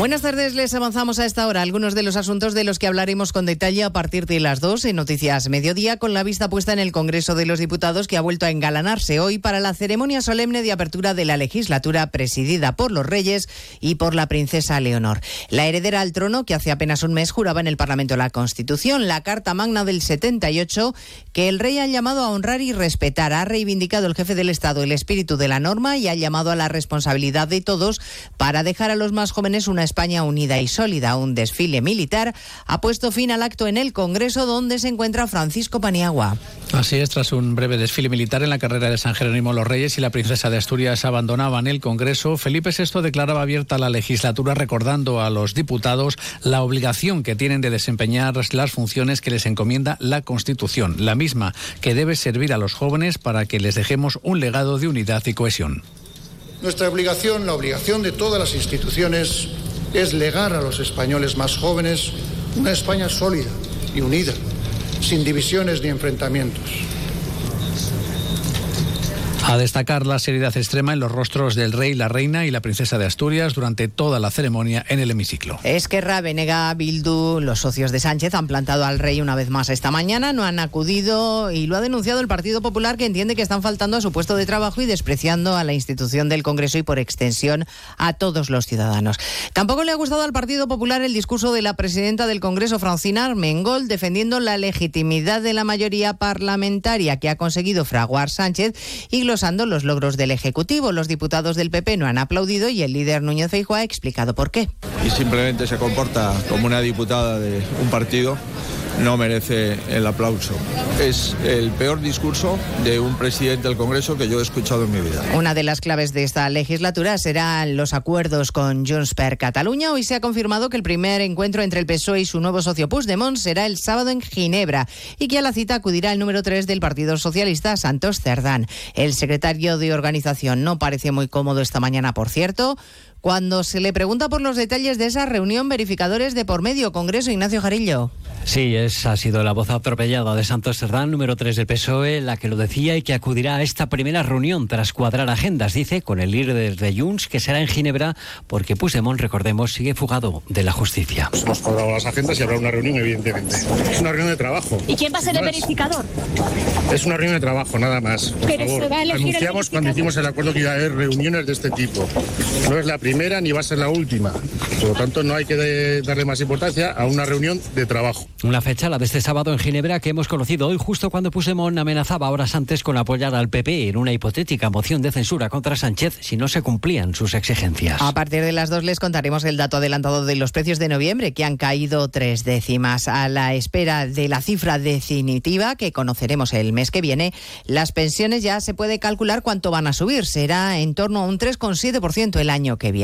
Buenas tardes, les avanzamos a esta hora algunos de los asuntos de los que hablaremos con detalle a partir de las dos en Noticias Mediodía, con la vista puesta en el Congreso de los Diputados que ha vuelto a engalanarse hoy para la ceremonia solemne de apertura de la legislatura presidida por los reyes y por la princesa Leonor. La heredera al trono, que hace apenas un mes juraba en el Parlamento la Constitución, la Carta Magna del 78, que el rey ha llamado a honrar y respetar. Ha reivindicado el jefe del Estado el espíritu de la norma y ha llamado a la responsabilidad de todos para dejar a los más jóvenes una España unida y sólida. Un desfile militar ha puesto fin al acto en el Congreso donde se encuentra Francisco Paniagua. Así es, tras un breve desfile militar en la carrera de San Jerónimo los Reyes y la princesa de Asturias abandonaban el Congreso, Felipe VI declaraba abierta la legislatura recordando a los diputados la obligación que tienen de desempeñar las funciones que les encomienda la Constitución, la misma que debe servir a los jóvenes para que les dejemos un legado de unidad y cohesión. Nuestra obligación, la obligación de todas las instituciones, es legar a los españoles más jóvenes una España sólida y unida, sin divisiones ni enfrentamientos. A destacar la seriedad extrema en los rostros del rey, la reina y la princesa de Asturias durante toda la ceremonia en el hemiciclo. Esquerra, Venega, Bildu, los socios de Sánchez han plantado al rey una vez más esta mañana, no han acudido y lo ha denunciado el Partido Popular que entiende que están faltando a su puesto de trabajo y despreciando a la institución del Congreso y por extensión a todos los ciudadanos. Tampoco le ha gustado al Partido Popular el discurso de la presidenta del Congreso, Francina Armengol, defendiendo la legitimidad de la mayoría parlamentaria que ha conseguido fraguar Sánchez y glosando los logros del Ejecutivo. Los diputados del PP no han aplaudido y el líder Núñez Feijóo ha explicado por qué. Y simplemente se comporta como una diputada de un partido no merece el aplauso. Es el peor discurso de un presidente del Congreso que yo he escuchado en mi vida. Una de las claves de esta legislatura serán los acuerdos con Junts per Cataluña. Hoy se ha confirmado que el primer encuentro entre el PSOE y su nuevo socio Puigdemont será el sábado en Ginebra y que a la cita acudirá el número 3 del Partido Socialista, Santos Cerdán. El secretario de organización no parece muy cómodo esta mañana, por cierto. Cuando se le pregunta por los detalles de esa reunión, verificadores de por medio, Congreso Ignacio Jarillo. Sí, esa ha sido la voz atropellada de Santos Cerdán, número 3 del PSOE, la que lo decía y que acudirá a esta primera reunión tras cuadrar agendas, dice, con el líder de Junts, que será en Ginebra, porque Puigdemont, recordemos, sigue fugado de la justicia. Hemos cuadrado las agendas y habrá una reunión, evidentemente. Es una reunión de trabajo. ¿Y quién va a ser el verificador? Es una reunión de trabajo, nada más. Por Pero favor. se va a elegir el Anunciamos cuando hicimos el acuerdo que iba a haber reuniones de este tipo. No es la primera ni va a ser la última. Por lo tanto, no hay que de- darle más importancia a una reunión de trabajo. Una fecha, la de este sábado en Ginebra, que hemos conocido hoy justo cuando Puigdemont amenazaba horas antes con apoyar al PP en una hipotética moción de censura contra Sánchez si no se cumplían sus exigencias. A partir de las dos les contaremos el dato adelantado de los precios de noviembre, que han caído tres décimas. A la espera de la cifra definitiva, que conoceremos el mes que viene, las pensiones ya se puede calcular cuánto van a subir. Será en torno a un 3,7% el año que viene.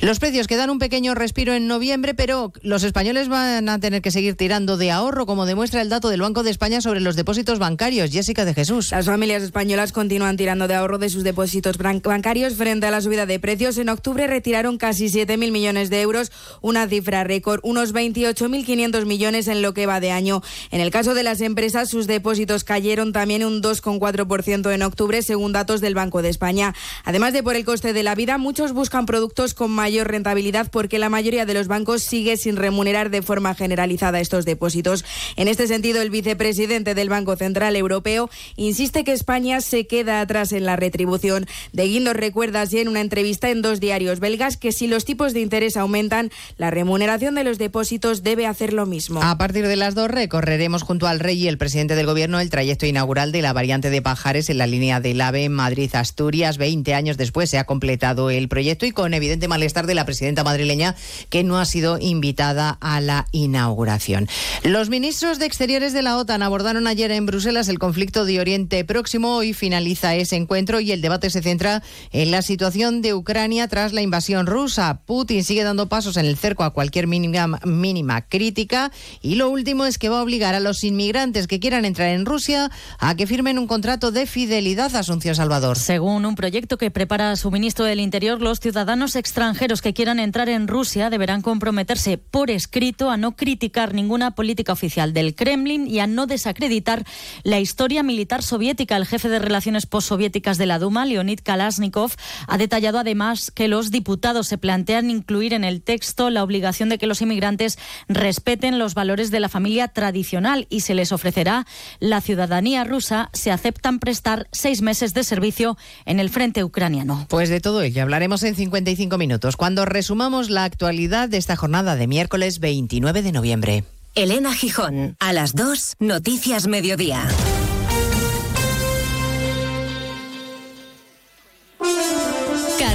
Los precios que dan un pequeño respiro en noviembre, pero los españoles van a tener que seguir tirando de ahorro, como demuestra el dato del Banco de España sobre los depósitos bancarios. Jessica de Jesús. Las familias españolas continúan tirando de ahorro de sus depósitos bancarios frente a la subida de precios. En octubre retiraron casi 7.000 millones de euros, una cifra récord, unos 28.500 millones en lo que va de año. En el caso de las empresas, sus depósitos cayeron también un 2,4% en octubre, según datos del Banco de España. Además de por el coste de la vida, muchos buscan productos con mayor rentabilidad porque la mayoría de los bancos sigue sin remunerar de forma generalizada estos depósitos. En este sentido, el vicepresidente del Banco Central Europeo insiste que España se queda atrás en la retribución. De Guindos recuerda así en una entrevista en dos diarios belgas que si los tipos de interés aumentan, la remuneración de los depósitos debe hacer lo mismo. A partir de las dos recorreremos junto al rey y el presidente del gobierno el trayecto inaugural de la variante de Pajares en la línea del AVE Madrid-Asturias. Veinte años después se ha completado el proyecto y con evidente malestar de la presidenta madrileña que no ha sido invitada a la inauguración. Los ministros de Exteriores de la OTAN abordaron ayer en Bruselas el conflicto de Oriente Próximo. Hoy finaliza ese encuentro y el debate se centra en la situación de Ucrania tras la invasión rusa. Putin sigue dando pasos en el cerco a cualquier mínima, mínima crítica y lo último es que va a obligar a los inmigrantes que quieran entrar en Rusia a que firmen un contrato de fidelidad a Asunción Salvador. Según un proyecto que prepara su ministro del Interior, los ciudadanos extranjeros que quieran entrar en Rusia deberán comprometerse por escrito a no criticar ninguna política oficial del Kremlin y a no desacreditar la historia militar soviética. El jefe de relaciones postsoviéticas de la Duma, Leonid Kalashnikov, ha detallado además que los diputados se plantean incluir en el texto la obligación de que los inmigrantes respeten los valores de la familia tradicional y se les ofrecerá la ciudadanía rusa si aceptan prestar seis meses de servicio en el frente ucraniano. Pues de todo ello hablaremos en 55 minutos, cuando resumamos la actualidad de esta jornada de miércoles 29 de noviembre. Elena Gijón, a las 2, Noticias Mediodía.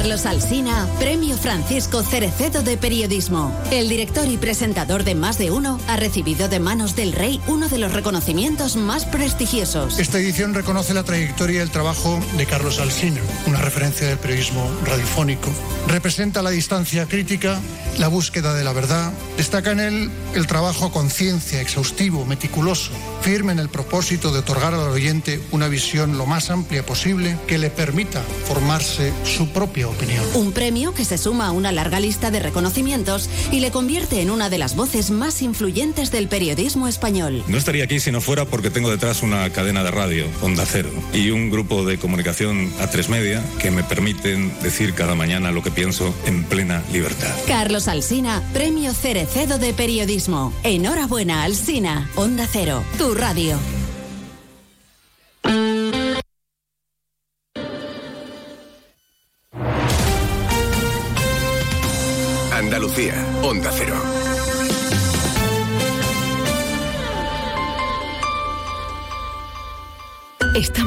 Carlos Alsina, Premio Francisco Cerecedo de Periodismo. El director y presentador de Más de Uno ha recibido de manos del rey uno de los reconocimientos más prestigiosos. Esta edición reconoce la trayectoria y el trabajo de Carlos Alsina, una referencia del periodismo radiofónico. Representa la distancia crítica, la búsqueda de la verdad. Destaca en él el trabajo conciencia, exhaustivo, meticuloso, firme en el propósito de otorgar al oyente una visión lo más amplia posible que le permita formarse su propia opinión. Un premio que se suma a una larga lista de reconocimientos y le convierte en una de las voces más influyentes del periodismo español. No estaría aquí si no fuera porque tengo detrás una cadena de radio, Onda Cero, y un grupo de comunicación a tres media que me permiten decir cada mañana lo que pienso en plena libertad. Carlos Alsina, Premio Cerecedo de Periodismo. Enhorabuena, Alsina. Onda Cero, tu radio.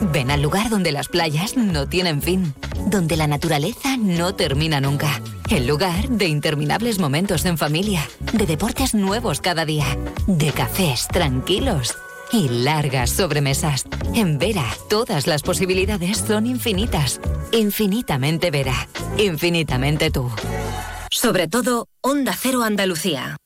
Ven al lugar donde las playas no tienen fin, donde la naturaleza no termina nunca. El lugar de interminables momentos en familia, de deportes nuevos cada día, de cafés tranquilos y largas sobremesas. En Vera, todas las posibilidades son infinitas. Infinitamente Vera. Infinitamente tú. Sobre todo, Onda Cero Andalucía.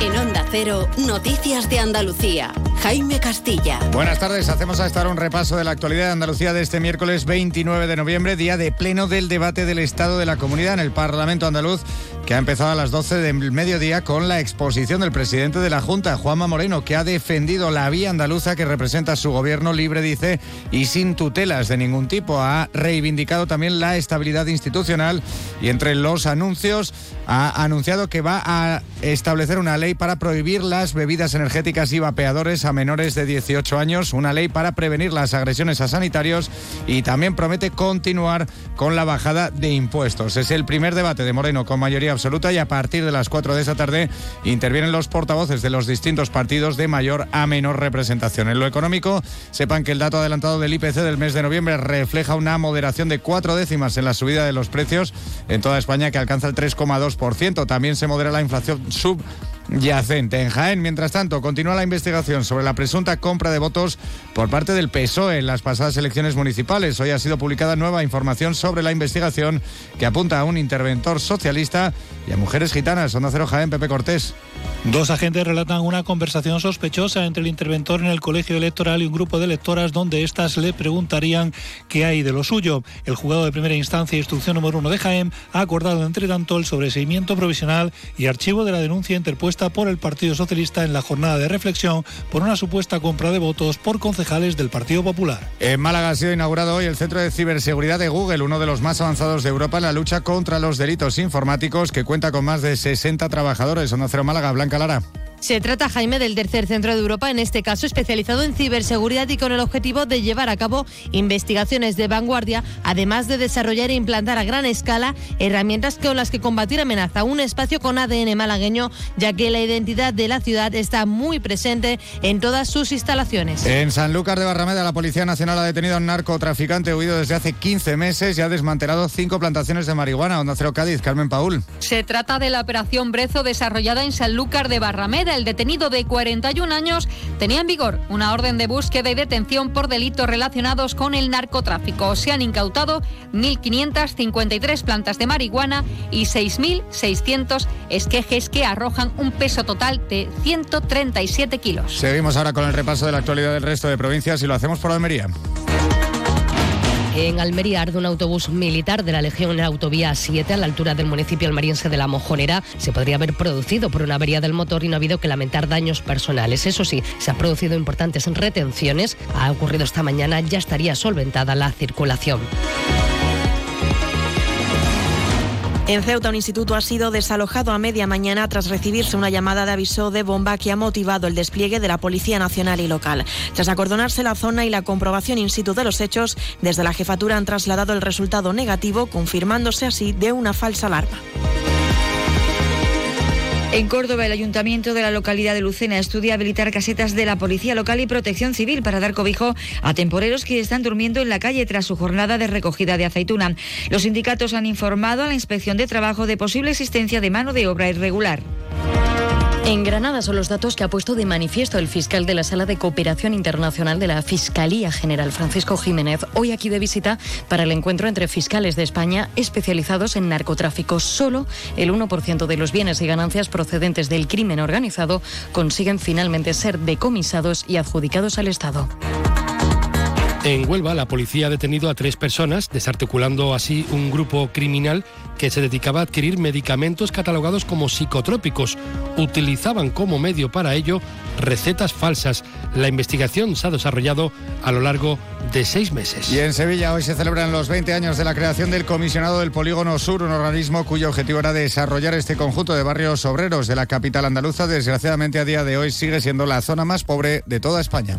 En Onda Cero, Noticias de Andalucía. Jaime Castilla. Buenas tardes, hacemos a estar un repaso de la actualidad de Andalucía de este miércoles 29 de noviembre, día de pleno del debate del Estado de la Comunidad en el Parlamento andaluz, que ha empezado a las 12 del mediodía con la exposición del presidente de la Junta, Juanma Moreno, que ha defendido la vía andaluza que representa su gobierno libre, dice, y sin tutelas de ningún tipo. Ha reivindicado también la estabilidad institucional y entre los anuncios ha anunciado que va a establecer una ley para prohibir las bebidas energéticas y vapeadores menores de 18 años, una ley para prevenir las agresiones a sanitarios y también promete continuar con la bajada de impuestos. Es el primer debate de Moreno con mayoría absoluta y a partir de las 4 de esa tarde intervienen los portavoces de los distintos partidos de mayor a menor representación. En lo económico, sepan que el dato adelantado del IPC del mes de noviembre refleja una moderación de cuatro décimas en la subida de los precios en toda España que alcanza el 3,2%. También se modera la inflación sub yacente. En Jaén, mientras tanto, continúa la investigación sobre la presunta compra de votos por parte del PSOE en las pasadas elecciones municipales. Hoy ha sido publicada nueva información sobre la investigación que apunta a un interventor socialista y a mujeres gitanas. Onda Cero Jaén, Pepe Cortés. Dos agentes relatan una conversación sospechosa entre el interventor en el colegio electoral y un grupo de electoras donde éstas le preguntarían qué hay de lo suyo. El juzgado de primera instancia, instrucción número uno de Jaén, ha acordado entre tanto el sobreseimiento provisional y archivo de la denuncia interpuesta por el Partido Socialista en la jornada de reflexión por una supuesta compra de votos por concejales del Partido Popular. En Málaga ha sido inaugurado hoy el Centro de Ciberseguridad de Google, uno de los más avanzados de Europa en la lucha contra los delitos informáticos, que cuenta con más de 60 trabajadores. Onda Cero Málaga, Blanca Lara. Se trata, Jaime, del tercer centro de Europa, en este caso especializado en ciberseguridad y con el objetivo de llevar a cabo investigaciones de vanguardia, además de desarrollar e implantar a gran escala herramientas con las que combatir amenaza. Un espacio con ADN malagueño, ya que la identidad de la ciudad está muy presente en todas sus instalaciones. En Sanlúcar de Barrameda, la Policía Nacional ha detenido a un narcotraficante huido desde hace 15 meses y ha desmantelado cinco plantaciones de marihuana. Onda Cero Cádiz, Carmen Paul. Se trata de la operación Brezo desarrollada en Sanlúcar de Barrameda. El detenido de 41 años tenía en vigor una orden de búsqueda y detención por delitos relacionados con el narcotráfico. Se han incautado 1.553 plantas de marihuana y 6.600 esquejes que arrojan un peso total de 137 kilos. Seguimos ahora con el repaso de la actualidad del resto de provincias y lo hacemos por Almería. En Almería arde un autobús militar de la Legión en la autovía 7 a la altura del municipio almeriense de La Mojonera. Se podría haber producido por una avería del motor y no ha habido que lamentar daños personales. Eso sí, se han producido importantes retenciones. Ha ocurrido esta mañana, ya estaría solventada la circulación. En Ceuta, un instituto ha sido desalojado a media mañana tras recibirse una llamada de aviso de bomba que ha motivado el despliegue de la Policía Nacional y local. Tras acordonarse la zona y la comprobación in situ de los hechos, desde la jefatura han trasladado el resultado negativo, confirmándose así de una falsa alarma. En Córdoba, el ayuntamiento de la localidad de Lucena estudia habilitar casetas de la Policía Local y Protección Civil para dar cobijo a temporeros que están durmiendo en la calle tras su jornada de recogida de aceituna. Los sindicatos han informado a la Inspección de Trabajo de posible existencia de mano de obra irregular. En Granada son los datos que ha puesto de manifiesto el fiscal de la Sala de Cooperación Internacional de la Fiscalía General, Francisco Jiménez, hoy aquí de visita para el encuentro entre fiscales de España especializados en narcotráfico. Solo el 1% de los bienes y ganancias procedentes del crimen organizado consiguen finalmente ser decomisados y adjudicados al Estado. En Huelva, la policía ha detenido a tres personas, desarticulando así un grupo criminal que se dedicaba a adquirir medicamentos catalogados como psicotrópicos. Utilizaban como medio para ello recetas falsas. La investigación se ha desarrollado a lo largo de seis meses. Y en Sevilla hoy se celebran los 20 años de la creación del Comisionado del Polígono Sur, un organismo cuyo objetivo era desarrollar este conjunto de barrios obreros de la capital andaluza. Desgraciadamente a día de hoy sigue siendo la zona más pobre de toda España.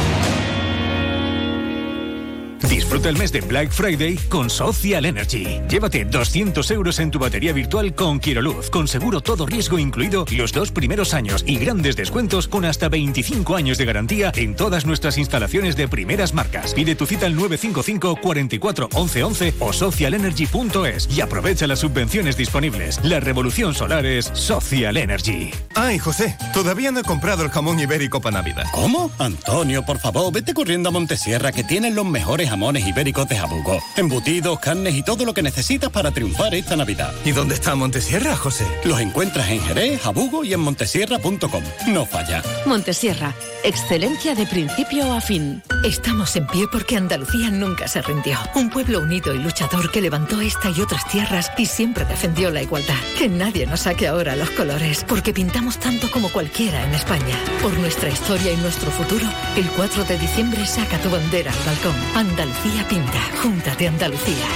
Disfruta el mes de Black Friday con Social Energy. Llévate 200 euros en tu batería virtual con Quiroluz, con seguro todo riesgo incluido los dos primeros años y grandes descuentos con hasta 25 años de garantía en todas nuestras instalaciones de primeras marcas. Pide tu cita al 955 44 11 11 o socialenergy.es y aprovecha las subvenciones disponibles. La revolución solar es Social Energy. Ay, José, todavía no he comprado el jamón ibérico para Navidad. ¿Cómo? Antonio, por favor, vete corriendo a Montesierra que tienen los mejores jamones ibéricos de Jabugo. Embutidos, carnes y todo lo que necesitas para triunfar esta Navidad. ¿Y dónde está Montesierra, José? Los encuentras en Jerez, Jabugo y en montesierra.com. No falla. Montesierra, excelencia de principio a fin. Estamos en pie porque Andalucía nunca se rindió. Un pueblo unido y luchador que levantó esta y otras tierras y siempre defendió la igualdad. Que nadie nos saque ahora los colores, porque pintamos tanto como cualquiera en España. Por nuestra historia y nuestro futuro, el 4 de diciembre saca tu bandera al balcón. Andalucía pinta. Junta de Andalucía.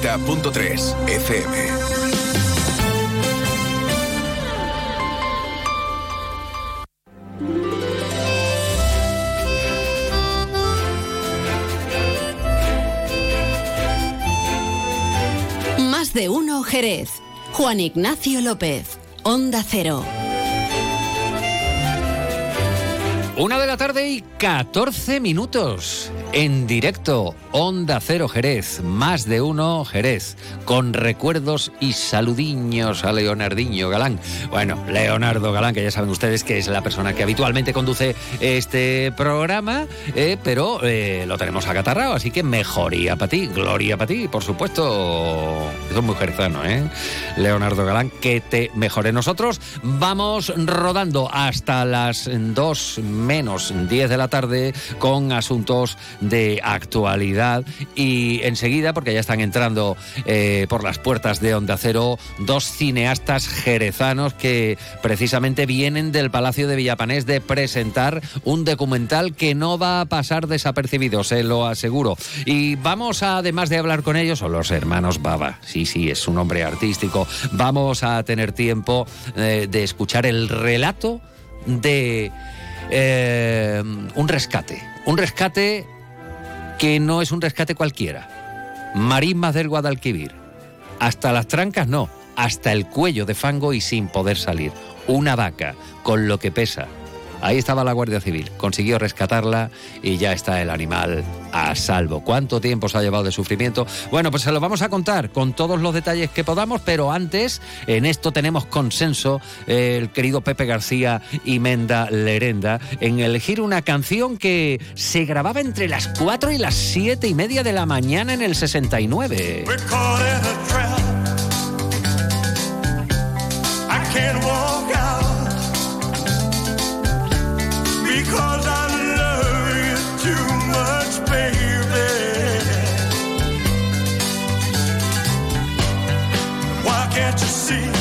.3 FM. Más de uno Jerez. Juan Ignacio López. Onda Cero. Una de la tarde y 14 minutos. En directo, Onda Cero Jerez, más de uno Jerez, con recuerdos y saludiños a Leonardinho Galán. Bueno, Leonardo Galán, que ya saben ustedes que es la persona que habitualmente conduce este programa, eh, pero eh, lo tenemos acatarrado, así que mejoría para ti, gloria para ti, por supuesto. Eso es muy jerezano, ¿eh? Leonardo Galán, que te mejore. Nosotros vamos rodando hasta las 2 menos 10 de la tarde con asuntos de actualidad. Y enseguida, porque ya están entrando eh, por las puertas de Onda Cero dos cineastas jerezanos que precisamente vienen del Palacio de Villapanés de presentar un documental que no va a pasar desapercibido, se lo aseguro. Y vamos a, además de hablar con ellos, son los hermanos Baba, sí, sí, es un nombre artístico, vamos a tener tiempo eh, de escuchar el relato de eh, un rescate, un rescate que no es un rescate cualquiera. Marismas del Guadalquivir. Hasta las trancas no, hasta el cuello de fango y sin poder salir. Una vaca, con lo que pesa. Ahí estaba la Guardia Civil, consiguió rescatarla y ya está el animal a salvo. ¿Cuánto tiempo se ha llevado de sufrimiento? Bueno, pues se lo vamos a contar con todos los detalles que podamos, pero antes, en esto tenemos consenso, el querido Pepe García y Menda Lerenda, en elegir una canción que se grababa entre las 4 y las 7 y media de la mañana en el 69. I can't can't you see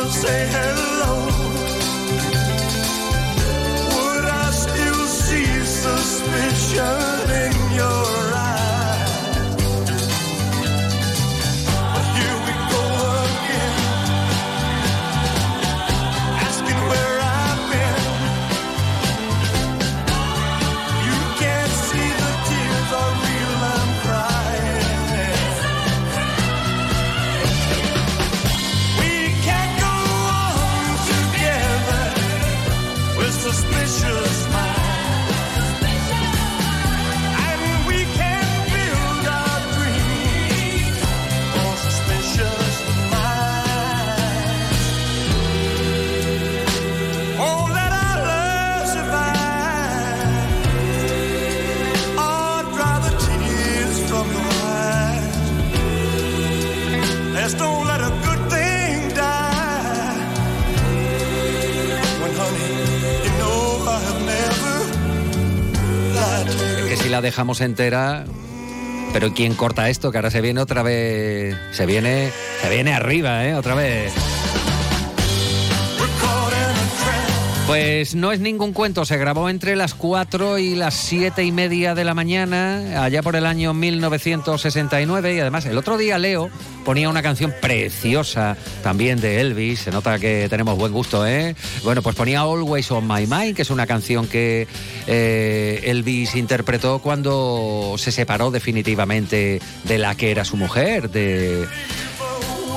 wanna say hello. Dejamos entera. Pero ¿quién corta esto? Que ahora se viene otra vez. Se viene. Se viene arriba, ¿eh? Otra vez. Pues no es ningún cuento, se grabó entre las 4 y las 7 y media de la mañana, allá por el año 1969, y además el otro día Leo ponía una canción preciosa también de Elvis, se nota que tenemos buen gusto, ¿eh? Bueno, pues ponía Always on My Mind, que es una canción que eh, Elvis interpretó cuando se separó definitivamente de la que era su mujer, de...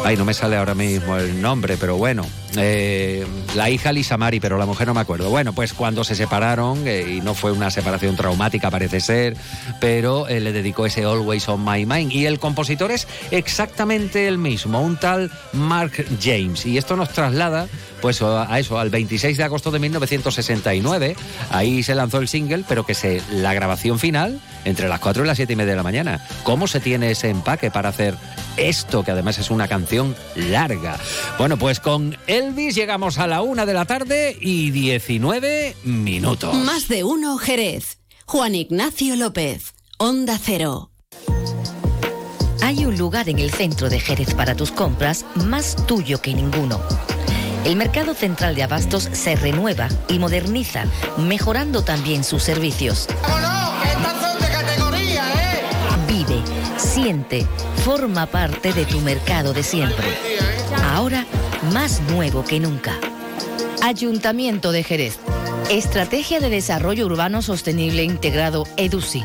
Ay, no me sale ahora mismo el nombre, pero bueno. eh, la hija Lisa Mari, pero la mujer no me acuerdo. Bueno, pues cuando se separaron, eh, y no fue una separación traumática, parece ser, pero eh, le dedicó ese Always on My Mind. Y el compositor es exactamente el mismo, un tal Mark James. Y esto nos traslada, pues, a eso, al 26 de agosto de 1969. Ahí se lanzó el single, pero que se, la grabación final entre las 4 y las 7 y media de la mañana. ¿Cómo se tiene ese empaque para hacer esto, que además es una canción larga? Bueno, pues con Elvis llegamos a la una de la tarde y 19 minutos. Más de uno Jerez. Juan Ignacio López. Onda Cero. Hay un lugar en el centro de Jerez para tus compras más tuyo que ninguno. El Mercado Central de Abastos se renueva y moderniza, mejorando también sus servicios. Vive, siente, forma parte de tu mercado de siempre. Ahora más nuevo que nunca. Ayuntamiento de Jerez. Estrategia de Desarrollo Urbano Sostenible Integrado EDUSI.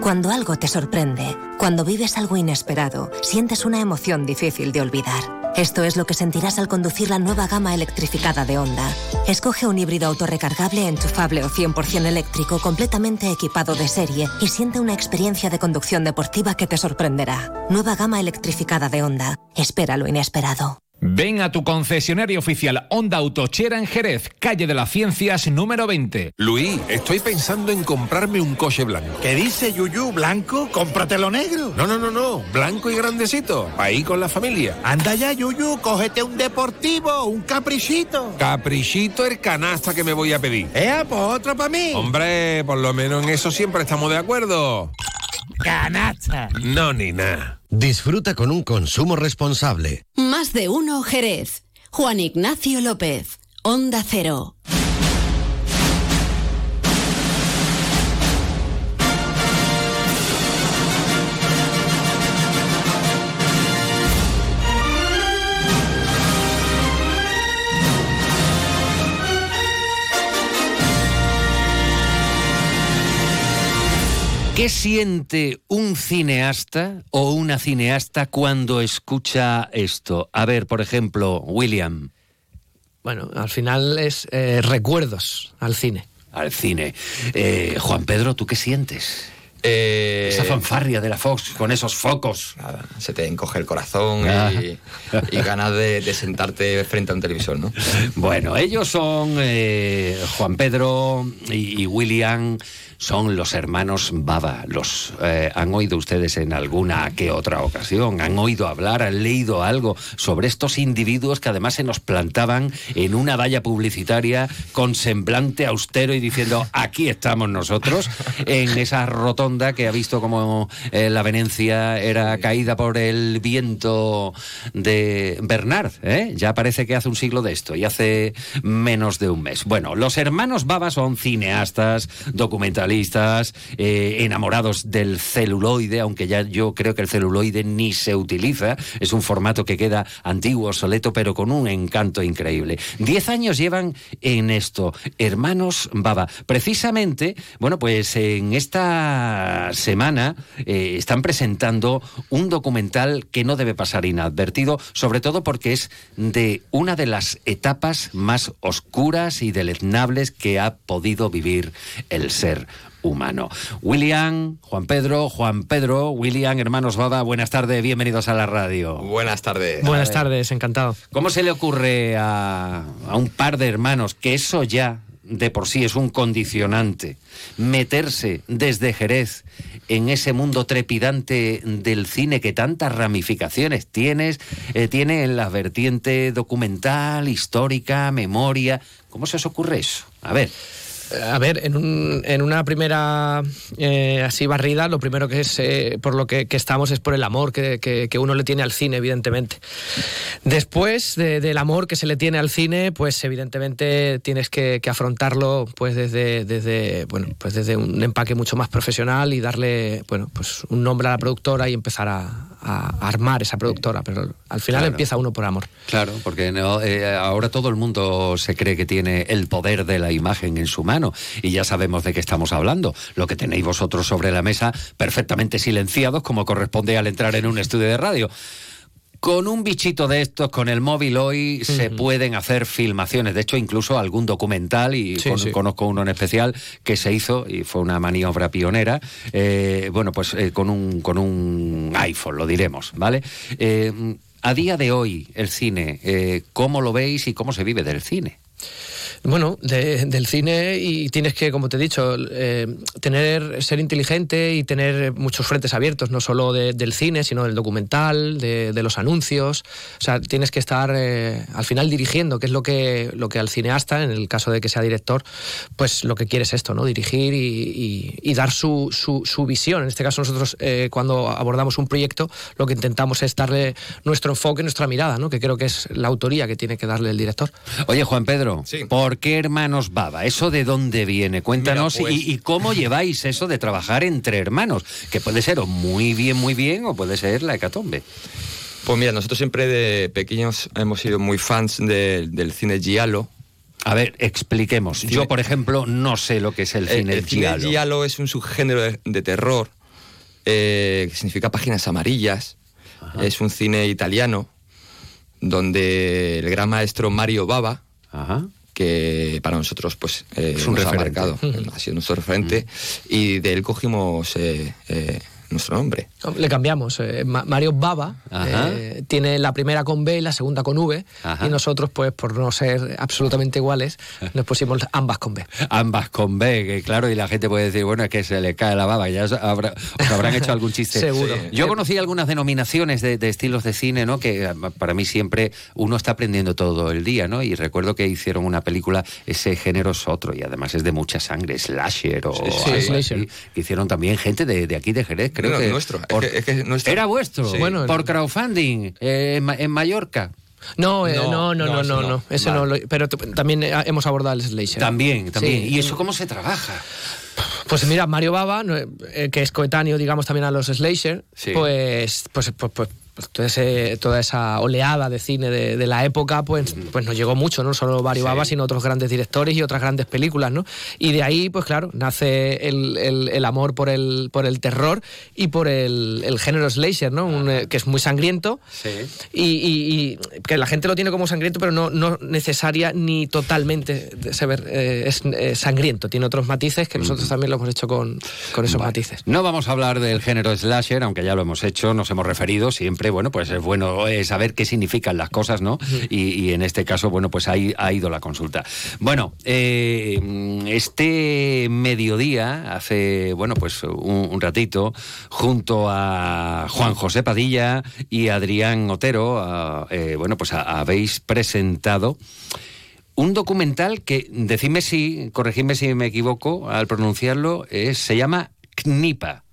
Cuando algo te sorprende, cuando vives algo inesperado, sientes una emoción difícil de olvidar. Esto es lo que sentirás al conducir la nueva gama electrificada de Honda. Escoge un híbrido autorrecargable, enchufable o 100% eléctrico completamente equipado de serie y siente una experiencia de conducción deportiva que te sorprenderá. Nueva gama electrificada de Honda. Espera lo inesperado. Ven a tu concesionario oficial Honda Autochera en Jerez, calle de las Ciencias número 20. Luis, estoy pensando en comprarme un coche blanco. ¿Qué dice Yuyu? ¿Blanco? Cómpratelo negro. No, no, no, no. Blanco y grandecito. Ahí con la familia. Anda ya, Yuyu, cógete un deportivo, un caprichito. Caprichito el canasta que me voy a pedir. ¡Eh, pues otro para mí! Hombre, por lo menos en eso siempre estamos de acuerdo. ¡Canasta! No, ni nada. Disfruta con un consumo responsable. Más de uno Jerez. Juan Ignacio López. Onda Cero. ¿Qué siente un cineasta o una cineasta cuando escucha esto? A ver, por ejemplo, William. Bueno, al final es eh, recuerdos al cine. Al cine. Eh, Juan Pedro, ¿tú qué sientes? Eh, Esa fanfarria de la Fox con esos focos. Nada, se te encoge el corazón Ah. y, y ganas de, de sentarte frente a un televisor, ¿no? Bueno, ellos son eh, Juan Pedro y, y William, son los hermanos Baba. Los eh, han oído ustedes en alguna que otra ocasión, han oído hablar, han leído algo sobre estos individuos que además se nos plantaban en una valla publicitaria con semblante austero y diciendo aquí estamos nosotros en esa rotonda que ha visto como eh, la Venecia era caída por el viento de Bernard. ¿eh? Ya parece que hace un siglo de esto y hace menos de un mes. Bueno, los hermanos Baba son cineastas, documentalistas, eh, enamorados del celuloide, aunque ya yo creo que el celuloide ni se utiliza. Es un formato que queda antiguo, obsoleto, pero con un encanto increíble. Diez años llevan en esto, hermanos Baba. Precisamente, bueno, pues en esta semana eh, están presentando un documental que no debe pasar inadvertido, sobre todo porque es de una de las etapas más oscuras y deleznables que ha podido vivir el ser humano. William, Juan Pedro, Juan Pedro, William, hermanos Baba, buenas tardes, bienvenidos a la radio. Buenas tardes. Buenas tardes, encantado. ¿Cómo se le ocurre a, a un par de hermanos que eso ya de por sí es un condicionante, meterse desde Jerez en ese mundo trepidante del cine que tantas ramificaciones tienes, eh, tiene en la vertiente documental, histórica, memoria. ¿Cómo se os ocurre eso? A ver. A ver, en, un- en una primera eh, así barrida, lo primero que es eh, por lo que, estamos es por el amor que, que- uno le tiene al cine, evidentemente. Después de- del amor que se le tiene al cine, pues evidentemente tienes que, que afrontarlo pues desde, desde, bueno, pues desde un empaque mucho más profesional y darle bueno, pues un nombre a la productora y empezar a, a armar esa productora. Pero al final Claro. empieza uno por amor. Claro, porque no, eh, ahora todo el mundo se cree que tiene el poder de la imagen en su mano y ya sabemos de qué estamos hablando. Lo que tenéis vosotros sobre la mesa, perfectamente silenciados, como corresponde al entrar en un estudio de radio. Con un bichito de estos, con el móvil hoy, se pueden hacer filmaciones. De hecho, incluso algún documental, y Sí, con- sí. conozco uno en especial, que se hizo, y fue una maniobra pionera, eh, bueno, pues eh, con, un, con un iPhone, lo diremos, ¿vale? Eh, a día de hoy, el cine, eh, ¿cómo lo veis y cómo se vive del cine? Bueno, de- del cine y tienes que, como te he dicho, eh, tener, ser inteligente y tener muchos frentes abiertos, no solo de- del cine, sino del documental, de, de los anuncios. O sea, tienes que estar eh, al final dirigiendo, que es lo que, lo que al cineasta, en el caso de que sea director, pues lo que quiere es esto, ¿no? Dirigir y, y- y dar su, su- su visión. En este caso, nosotros eh, cuando abordamos un proyecto, lo que intentamos es darle nuestro enfoque, nuestra mirada, ¿no? Que creo que es la autoría que tiene que darle el director. Oye, Juan Pedro, ¿por qué hermanos Baba? ¿Eso de dónde viene? Cuéntanos Mira, pues- y, y cómo lleváis eso de trabajar entre hermanos, que puede ser o muy bien, muy bien, o puede ser la hecatombe. Pues mira, nosotros siempre de pequeños hemos sido muy fans de- del cine giallo. A ver, expliquemos. Yo, por ejemplo, no sé lo que es el cine el cine giallo. giallo es un subgénero de, de terror eh, que significa páginas amarillas. Es un cine italiano donde el gran maestro Mario Bava, que para nosotros pues eh, Es un nos ha marcado, ha sido nuestro referente. Y de él cogimos eh, eh, nuestro nombre. Le cambiamos. eh, Ma- Mario Baba eh, tiene la primera con B y la segunda con V. Ajá. Y nosotros, pues por no ser absolutamente iguales, nos pusimos ambas con B. Ambas con B, que claro, y la gente puede decir, bueno, es que se le cae la baba, ya os, habrá- os habrán hecho algún chiste. Seguro. Yo conocí algunas denominaciones de, de estilos de cine, ¿no? Que eh, para mí siempre uno está aprendiendo todo el día, ¿no? Y recuerdo que hicieron una película, ese género es otro, y además es de mucha sangre, slasher o Sí, sí, algo slasher. así, que hicieron también gente de, de aquí de Jerez, creo No, que. nuestro, es por- que- es que nuestro. Era vuestro, Sí. Bueno, por crowdfunding, eh, en, Ma- en Mallorca. No, eh, no, no, no, no, no, ese Vale. no lo- pero también eh, hemos abordado el slasher. También, también. Sí. ¿Y eso cómo se trabaja? Pues mira, Mario Baba, no, que es coetáneo, digamos, también a los slasher, Sí. pues, pues, pues, pues, todo ese- toda esa oleada de cine de, de la época, pues, pues nos llegó mucho, no solo Mario Sí. Baba, sino otros grandes directores y otras grandes películas, ¿no? Y de ahí, pues claro, nace el, el- el amor por el, por el terror y por el, el género slasher, ¿no? Un, eh, que es muy sangriento Sí. y, y- y que la gente lo tiene como sangriento, pero no, no necesaria ni totalmente eh, es eh, sangriento. Tiene otros matices que nosotros también lo hemos hecho con, con esos matices. No vamos a hablar del género slasher, aunque ya lo hemos hecho, nos hemos referido siempre, bueno, pues es bueno eh, saber qué significan las cosas, ¿no? Y, y en este caso, bueno, pues ahí ha ido la consulta. Bueno, eh, este mediodía, hace, bueno, pues un, un ratito, junto a Juan José Padilla y Adrián Otero, a, eh, bueno, pues a- habéis presentado un documental que, decidme si, corregidme si me equivoco al pronunciarlo, es- se llama Knipa,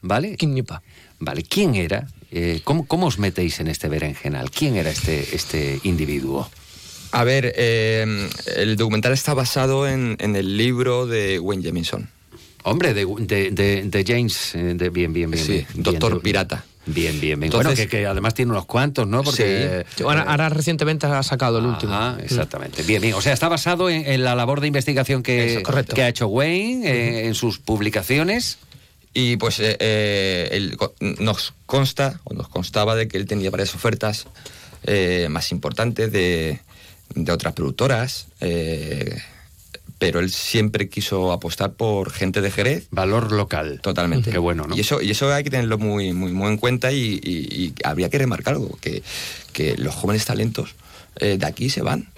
¿vale? Knipa. Vale, ¿quién era? Eh, ¿cómo, ¿Cómo os metéis en este berenjenal? ¿Quién era este, este individuo? A ver, eh, el documental está basado en, en el libro de Wayne Jamison. Hombre, de, de- de- de James, eh, de, bien, bien, bien. Sí, bien, Doctor bien, Pirata. Bien, bien, bien. Entonces- bueno, que, que además tiene unos cuantos, ¿no? Porque, Sí. Ahora, ahora recientemente ha sacado el último. Ajá, exactamente. Bien, bien. O sea, está basado en, en la labor de investigación que, Eso, correcto. que ha hecho Wayne eh, en sus publicaciones. Y pues eh, eh, él nos consta, o nos constaba de que él tenía varias ofertas eh, más importantes de, de otras productoras, eh, pero él siempre quiso apostar por gente de Jerez. Valor local. Totalmente. Qué bueno, ¿no? Y eso, y eso hay que tenerlo muy, muy, muy en cuenta y, y- y habría que remarcar algo, que, que los jóvenes talentos de aquí se van.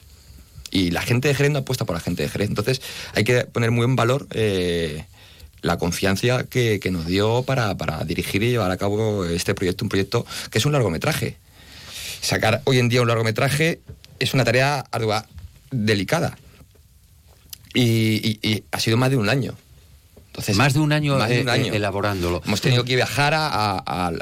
Y la gente de Jerez no apuesta por la gente de Jerez. Entonces hay que poner muy en valor eh, la confianza que, que nos dio para, para dirigir y llevar a cabo este proyecto, un proyecto que es un largometraje. Sacar hoy en día un largometraje es una tarea ardua, delicada. Y, y- y ha sido más de un año. Entonces, Más de un año, más de eh, un año. eh, elaborándolo. Hemos tenido que viajar a, a- a-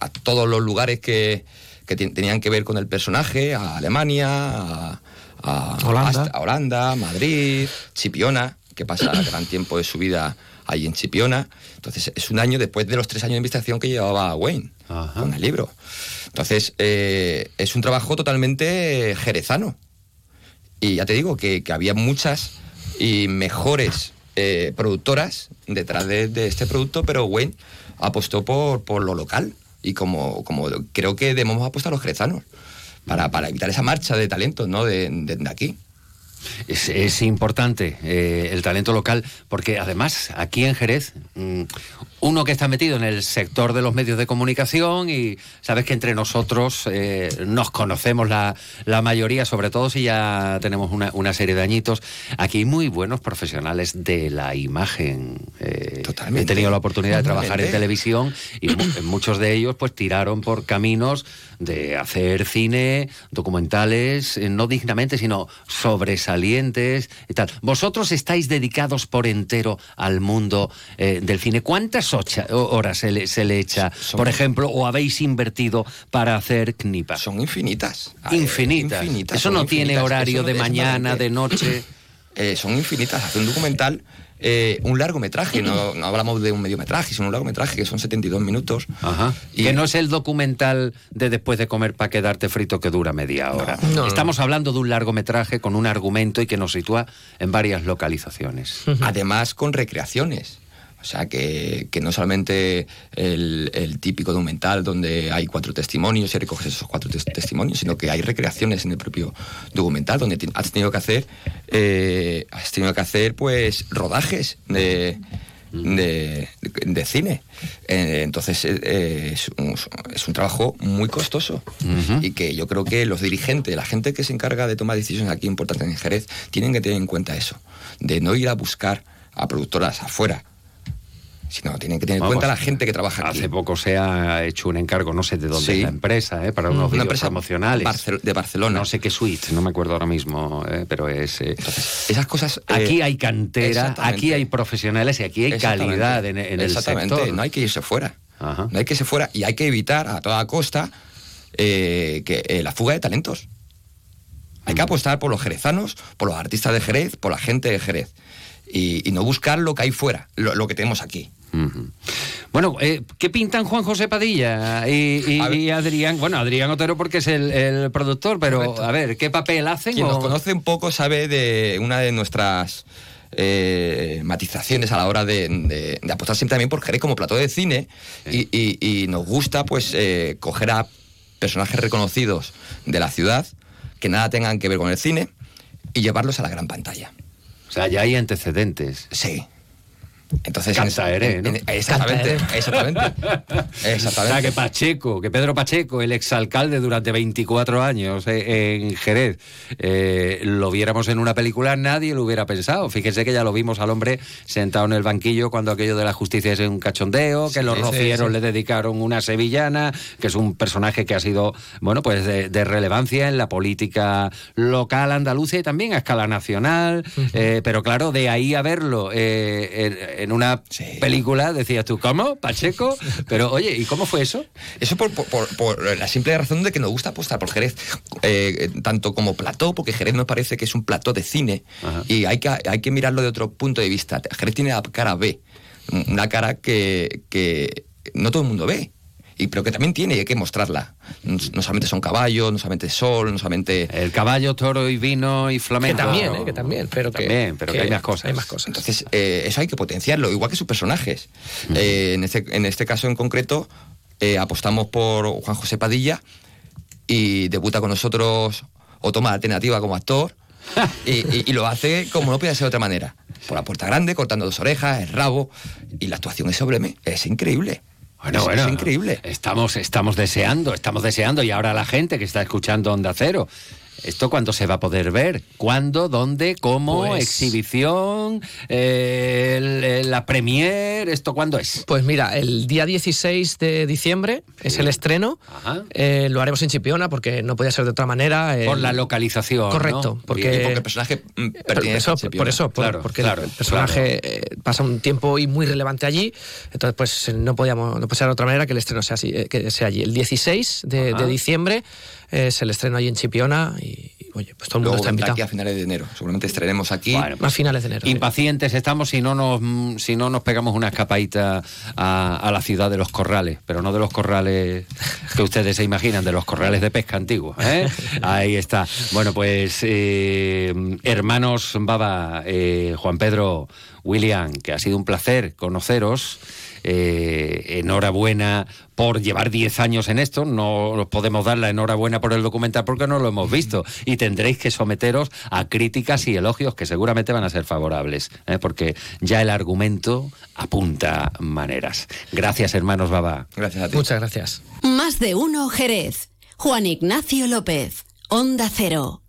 a todos los lugares que, que ten- tenían que ver con el personaje, a Alemania, a, a- Holanda. a Holanda, Madrid, Chipiona, que pasa gran tiempo de su vida ahí en Chipiona. Entonces es un año después de los tres años de investigación que llevaba Wayne con el libro. Entonces eh, es un trabajo totalmente jerezano. Y ya te digo que, que había muchas y mejores eh, productoras detrás de, de este producto, pero Wayne apostó por, por lo local. Y como, como creo que debemos apostar los jerezanos para, para evitar esa marcha de talentos ¿no? de, de- de aquí. Es, es importante eh, el talento local, porque además aquí en Jerez, mm, uno que está metido en el sector de los medios de comunicación y sabes que entre nosotros eh, nos conocemos la, la mayoría, sobre todo si ya tenemos una, una serie de añitos, aquí hay muy buenos profesionales de la imagen. Eh, He tenido la oportunidad de trabajar en Totalmente. televisión y mu- muchos de ellos pues tiraron por caminos de hacer cine, documentales, no dignamente, sino sobresalientes y tal. Vosotros estáis dedicados por entero al mundo eh, del cine. ¿Cuántas ocha- horas se le, se le echa, por ejemplo, o habéis invertido para hacer Knipa? Son infinitas. Infinitas. infinitas, Eso no tiene horario de mañana, de noche. Eh, son infinitas. Hacer un documental, eh, un largometraje, no, no hablamos de un mediometraje, sino un largometraje que son 72 minutos. Ajá. Que no es el documental de después de comer para quedarte frito que dura media hora. no, no. Estamos hablando de un largometraje con un argumento y que nos sitúa en varias localizaciones. Además, con recreaciones. O sea, que, que no solamente el, el típico documental donde hay cuatro testimonios y recoges esos cuatro tes- testimonios, sino que hay recreaciones en el propio documental donde has tenido que hacer, eh, has tenido que hacer pues rodajes de, de, de cine. Eh, entonces eh, eh, es, un, es un trabajo muy costoso. Y que yo creo que los dirigentes, la gente que se encarga de tomar decisiones aquí importantes en Jerez, tienen que tener en cuenta eso, de no ir a buscar a productoras afuera, sino tienen que tener en cuenta la gente que trabaja aquí. Hace poco se ha hecho un encargo, no sé de dónde Sí. es la empresa, ¿eh? para unos Una empresa. Barcel- de Barcelona. No sé qué suite, no me acuerdo ahora mismo, ¿eh? pero es... eh, esas cosas... Aquí eh, hay cantera, exactamente. aquí hay profesionales y aquí hay Exactamente. calidad en, en el Exactamente, sector. no hay que irse fuera. No hay que irse fuera y hay que evitar a toda costa que, la fuga de talentos. Hay Mm. que apostar por los jerezanos, por los artistas de Jerez, por la gente de Jerez. Y, y no buscar lo que hay fuera, lo, lo que tenemos aquí. Bueno, eh, ¿qué pintan Juan José Padilla y, y- y Adrián? Bueno, Adrián Otero porque es el, el productor, pero a ver, ¿qué papel hacen? Quien o- nos conoce un poco sabe de una de nuestras eh, matizaciones a la hora de, de- de apostar siempre también por Jerez como plató de cine y, y- y nos gusta pues eh, coger a personajes reconocidos de la ciudad que nada tengan que ver con el cine y llevarlos a la gran pantalla. O sea, ya hay antecedentes. Sí. Entonces, en Cantaere, ¿no? en- exactamente, exactamente. O Exactamente. sea, que Pacheco, que Pedro Pacheco, el exalcalde durante 24 años eh, en Jerez, eh, lo viéramos en una película, nadie lo hubiera pensado. Fíjense que ya lo vimos al hombre sentado en el banquillo cuando aquello de la justicia es un cachondeo, que Sí, los sí, rocieros sí. le dedicaron una sevillana, que es un personaje que ha sido, bueno, pues de, de relevancia en la política local andaluza y también a escala nacional. Eh, pero claro, de ahí a verlo eh, en, una película decías tú, ¿cómo? ¿Pacheco? Pero oye, ¿y cómo fue eso? Eso por, por- por- por la simple razón de que nos gusta apostar por Jerez, eh, tanto como plató, porque Jerez nos parece que es un plató de cine y hay que, hay que mirarlo de otro punto de vista. Jerez tiene la cara B, una cara que, que no todo el mundo ve. Y, pero que también tiene y hay que mostrarla. No, no solamente son caballos, no solamente sol, no solamente... El caballo, toro y vino y flamenco. Que también, ¿eh? que también, pero que, También, pero que hay más cosas. Hay más cosas. Entonces, eh, eso hay que potenciarlo, igual que sus personajes. Eh, en, este, en este caso en concreto, eh, apostamos por Juan José Padilla y debuta con nosotros o toma la alternativa como actor. y, y- y lo hace como no puede ser de otra manera. Por la puerta grande, cortando dos orejas, el rabo. Y la actuación es sublime, es increíble. Bueno, Es- bueno, es increíble. Estamos, estamos deseando, estamos deseando. Y ahora la gente que está escuchando Onda Cero, ¿esto cuándo se va a poder ver? ¿Cuándo? ¿Dónde? ¿Cómo? Pues- ¿Exhibición? Eh, el- el- ¿La premier? ¿Esto cuándo es? Pues mira, el día 16 de diciembre es el estreno. Eh, lo haremos en Chipiona porque no podía ser de otra manera. Por la localización. Correcto, ¿no? porque, Y porque el personaje mm, Por pertenece eso, a por, Chipiona. eso, por- Claro, porque claro, el personaje eh, pasa un tiempo y muy relevante allí, entonces pues no podíamos, no puede ser de otra manera que el estreno sea así, que sea allí. El 16 de, de diciembre es el estreno allí en Chipiona y, y, oye, pues todo el mundo Luego está invitado. aquí a finales de enero. Seguramente estrenemos aquí. a finales de enero. Impacientes estamos si no nos si no nos pegamos una escapadita a, a la ciudad de los corrales, pero no de los corrales que ustedes se imaginan, de los corrales de pesca antiguos. ¿eh? Ahí está. Bueno, pues eh, hermanos Baba, eh, Juan Pedro, William, que ha sido un placer conoceros. Eh, enhorabuena por llevar 10 años en esto. No os podemos dar la enhorabuena por el documental porque no lo hemos visto. Y tendréis que someteros a críticas y elogios que seguramente van a ser favorables, ¿eh? porque ya el argumento apunta maneras. Gracias, hermanos Baba. Gracias a ti. Muchas gracias. Más de uno Jerez. Juan Ignacio López. Onda Cero.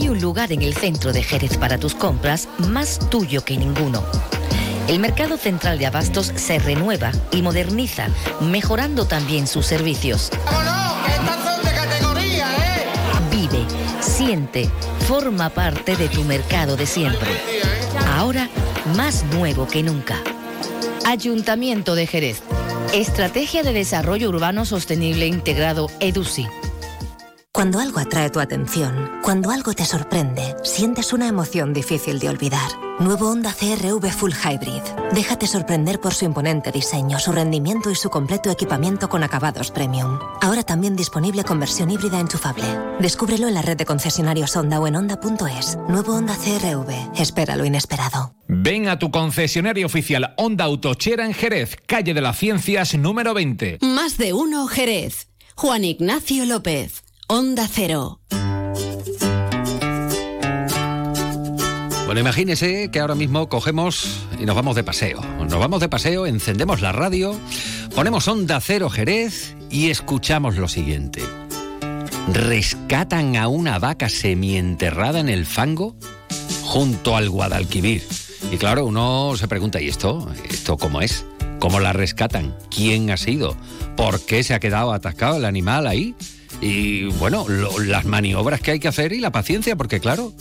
Hay un lugar en el centro de Jerez para tus compras más tuyo que ninguno. El Mercado Central de Abastos se renueva y moderniza, mejorando también sus servicios. Vive, siente, forma parte de tu mercado de siempre. Ahora más nuevo que nunca. Ayuntamiento de Jerez. Estrategia de Desarrollo Urbano Sostenible Integrado EDUSI. Cuando algo atrae tu atención, cuando algo te sorprende, sientes una emoción difícil de olvidar. Nuevo Honda CRV Full Hybrid. Déjate sorprender por su imponente diseño, su rendimiento y su completo equipamiento con acabados premium. Ahora también disponible con versión híbrida enchufable. Descúbrelo en la red de concesionarios Honda o en Honda.es. Nuevo Honda CRV. Espera lo inesperado. Ven a tu concesionario oficial Honda Autochera en Jerez, calle de las Ciencias número 20. Más de uno Jerez. Juan Ignacio López. Onda Cero. Bueno, imagínese que ahora mismo cogemos y nos vamos de paseo. Nos vamos de paseo, encendemos la radio, ponemos Onda Cero Jerez y escuchamos lo siguiente. Rescatan a una vaca semienterrada en el fango junto al Guadalquivir. Y claro, uno se pregunta, ¿y esto? ¿Esto cómo es? ¿Cómo la rescatan? ¿Quién ha sido? ¿Por qué se ha quedado atascado el animal ahí? Y bueno, lo- las maniobras que hay que hacer y la paciencia, porque claro,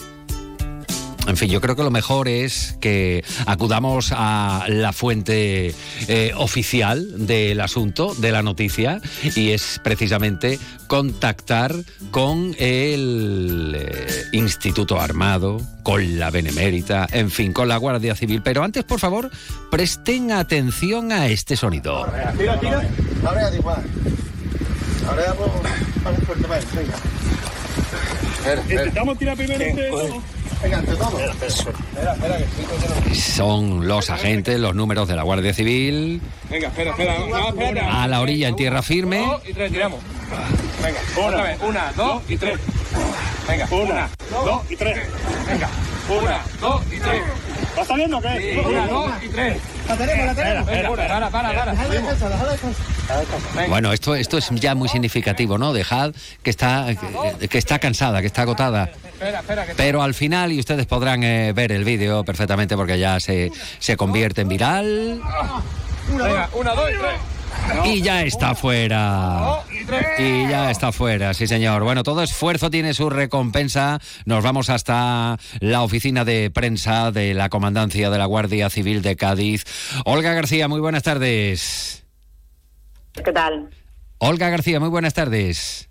en fin, yo creo que lo mejor es que acudamos a la fuente eh, oficial del asunto, de la noticia, y es precisamente contactar con el eh, Instituto Armado, con la Benemérita, en fin, con la Guardia Civil. Pero antes, por favor, presten atención a este sonido. Tira, tira. Ahora da igual. Ahora vamos para el fuerte, vale, venga. Intentamos tirar primero entre todos. Venga, entre todos. Espera, espera, que estoy Son los agentes, los números de la Guardia Civil, Venga, espera, espera. No, espera. a la orilla en tierra firme. Dos y tres, tiramos. Venga, otra vez. Una, dos y tres. Venga, una, dos y tres. Venga, una, dos y tres. ¿Lo está viendo o qué? Una, dos y tres. La tenemos, la tenemos. Para, para, para. Bueno, esto, esto es ya muy significativo, ¿no? Dejad que está, que, que está cansada, que está agotada. Pero al final, y ustedes podrán eh, ver el vídeo perfectamente porque ya se, se convierte en viral. Venga, una, dos y tres. Y ya está fuera. Y ya está fuera, sí señor. Bueno, todo esfuerzo tiene su recompensa. Nos vamos hasta la oficina de prensa de la Comandancia de la Guardia Civil de Cádiz. Olga García, muy buenas tardes. ¿Qué tal? Olga García, muy buenas tardes.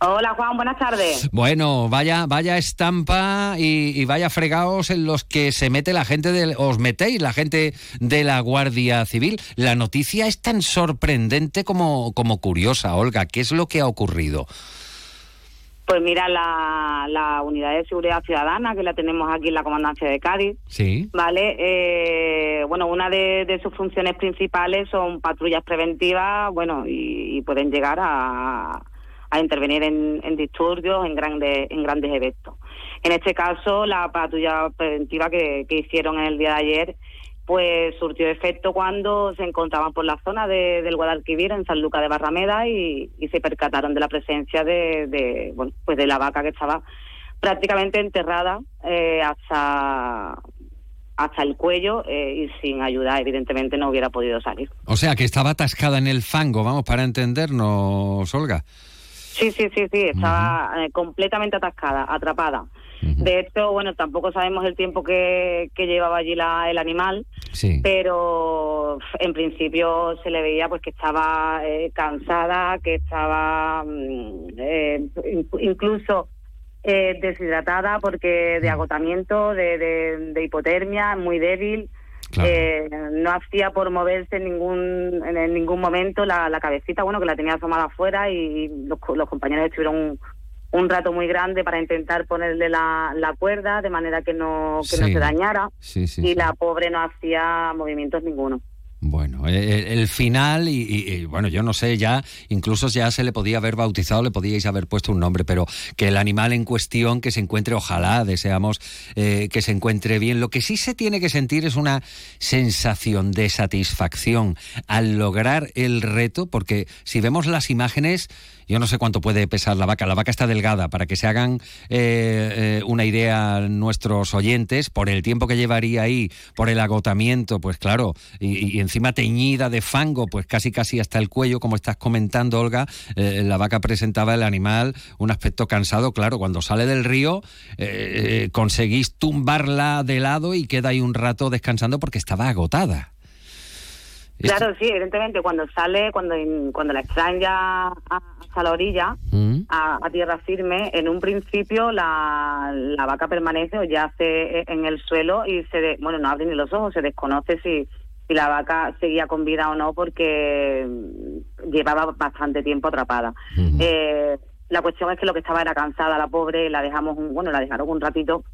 Hola Juan, buenas tardes. Bueno, vaya, vaya estampa y, y vaya fregados en los que se mete la gente del, os metéis la gente de la Guardia Civil. La noticia es tan sorprendente como, como curiosa, Olga. ¿Qué es lo que ha ocurrido? Pues mira, la, la unidad de seguridad ciudadana que la tenemos aquí en la comandancia de Cádiz, Sí. ¿vale? Eh, bueno, una de, de sus funciones principales son patrullas preventivas, bueno, y, y pueden llegar a, a intervenir en, disturbios, en grandes, en grandes eventos. En este caso, la patrulla preventiva que, que hicieron el día de ayer, pues surtió efecto cuando se encontraban por la zona de- del Guadalquivir, en San Luca de Barrameda, y, y se percataron de la presencia de, de, bueno, pues de la vaca que estaba prácticamente enterrada eh, hasta hasta el cuello eh, y sin ayuda evidentemente no hubiera podido salir. O sea, que estaba atascada en el fango, vamos, para entendernos, Olga. Sí, sí, sí, sí, estaba eh, completamente atascada, atrapada. De hecho, bueno, tampoco sabemos el tiempo que, que llevaba allí la, el animal, Sí. pero en principio se le veía pues que estaba eh, cansada, que estaba mm, eh, in- incluso eh, deshidratada porque de agotamiento, de, de- de hipotermia, muy débil. Eh, no hacía por moverse en ningún en, ningún momento la, la cabecita, bueno, que la tenía asomada afuera y los, los compañeros estuvieron un, un rato muy grande para intentar ponerle la, la cuerda de manera que no, que no se dañara Sí, sí, y la pobre no hacía movimientos ninguno. Bueno, el, el final, y, y- y, bueno, yo no sé, ya incluso ya se le podía haber bautizado, le podíais haber puesto un nombre, pero que el animal en cuestión que se encuentre, ojalá deseamos eh, que se encuentre bien. Lo que sí se tiene que sentir es una sensación de satisfacción al lograr el reto, porque si vemos las imágenes, yo no sé cuánto puede pesar la vaca. La vaca está delgada, para que se hagan eh, eh, una idea nuestros oyentes, por el tiempo que llevaría ahí, por el agotamiento, pues claro, y, y encima teñida de fango, pues casi casi hasta el cuello, como estás comentando, Olga, eh, la vaca presentaba el animal un aspecto cansado, claro, cuando sale del río eh, eh, conseguís tumbarla de lado y queda ahí un rato descansando porque estaba agotada. Claro, sí, evidentemente cuando sale, cuando cuando la extraen ya a- hasta la orilla, Mm. a, a tierra firme, en un principio la, la vaca permanece o yace en el suelo y se, de- bueno, no abre ni los ojos, se desconoce si, si la vaca seguía con vida o no porque llevaba bastante tiempo atrapada. Eh, la cuestión es que lo que estaba era cansada la pobre, la dejamos, un, bueno, la dejaron un ratito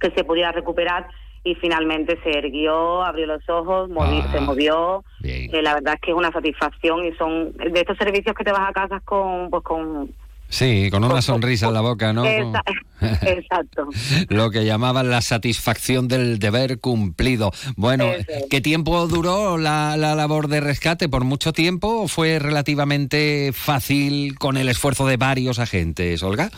que se pudiera recuperar y finalmente se erguió, abrió los ojos, movi- se movió. Eh, la verdad es que es una satisfacción y son de estos servicios que te vas a casas con, pues con Sí, con una sonrisa en la boca, ¿no? Exacto. Lo que llamaban la satisfacción del deber cumplido. Bueno, ¿qué tiempo duró la, la labor de rescate? ¿Por mucho tiempo o fue relativamente fácil con el esfuerzo de varios agentes, Olga?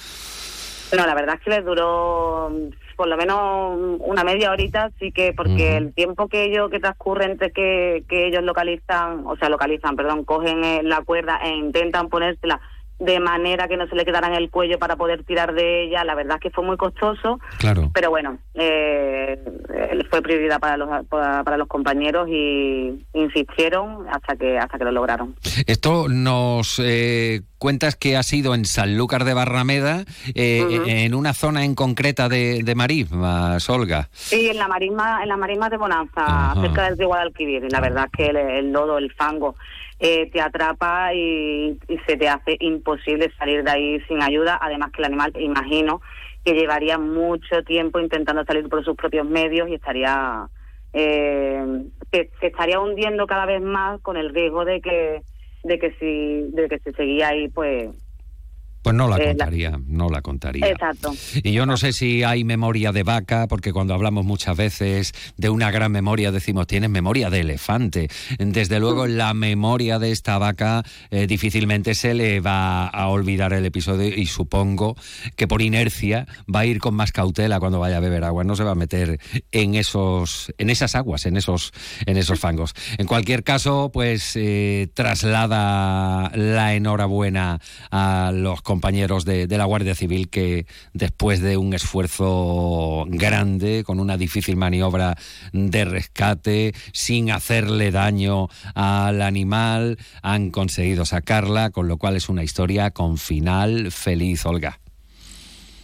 No, la verdad es que les duró mm, por lo menos una media horita, sí que porque el tiempo que ellos que transcurre entre que, que ellos localizan, o sea, localizan, perdón, cogen eh, la cuerda e intentan ponérsela de manera que no se le quedara en el cuello para poder tirar de ella, la verdad es que fue muy costoso, Claro. pero bueno, eh, fue prioridad para los para, los compañeros y insistieron hasta que hasta que lo lograron. Esto nos eh, cuentas que ha sido en Sanlúcar de Barrameda, eh, en una zona en concreta de, de Marismas, Olga. Sí, en la marisma, en las marismas de Bonanza, Ajá. cerca del río Guadalquivir. Y la verdad es que el, el lodo, el fango, eh, te atrapa y, y se te hace imposible salir de ahí sin ayuda. Además que el animal, imagino, que llevaría mucho tiempo intentando salir por sus propios medios y estaría eh, se, estaría hundiendo cada vez más con el riesgo de que de que si de que si seguía ahí pues Pues no la Eh, la- contaría, no la contaría. Exacto. Y yo no sé si hay memoria de vaca, porque cuando hablamos muchas veces de una gran memoria decimos, tienes memoria de elefante. Desde luego, la memoria de esta vaca eh, difícilmente se le va a olvidar el episodio y supongo que por inercia va a ir con más cautela cuando vaya a beber agua. No se va a meter en esos, en esas aguas, en esos, en esos fangos. En cualquier caso, pues eh, traslada la enhorabuena a los compañeros de, de la Guardia Civil que después de un esfuerzo grande, con una difícil maniobra de rescate, sin hacerle daño al animal, han conseguido sacarla, con lo cual es una historia con final feliz, Olga.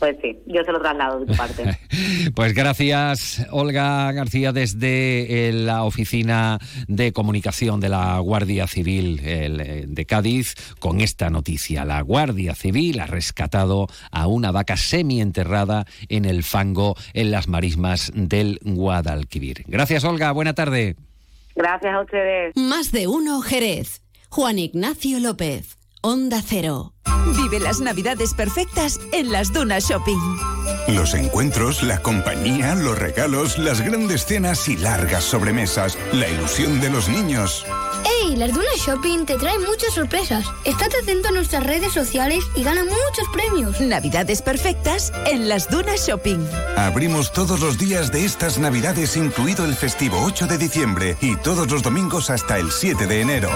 Pues sí, yo se lo traslado de tu parte. Pues gracias, Olga García, desde eh, la Oficina de Comunicación de la Guardia Civil eh, de Cádiz, con esta noticia. La Guardia Civil ha rescatado a una vaca semienterrada en el fango en las marismas del Guadalquivir. Gracias, Olga. Buena tarde. Gracias a ustedes. Más de uno Jerez. Juan Ignacio López. Onda Cero. Vive las navidades perfectas en las Dunas Shopping. Los encuentros, la compañía, los regalos, las grandes cenas y largas sobremesas, la ilusión de los niños. ¡Ey! Las Dunas Shopping te traen muchas sorpresas. Estate atento a nuestras redes sociales y gana muchos premios. Navidades perfectas en las Dunas Shopping. Abrimos todos los días de estas navidades, incluido el festivo 8 de diciembre y todos los domingos hasta el 7 de enero.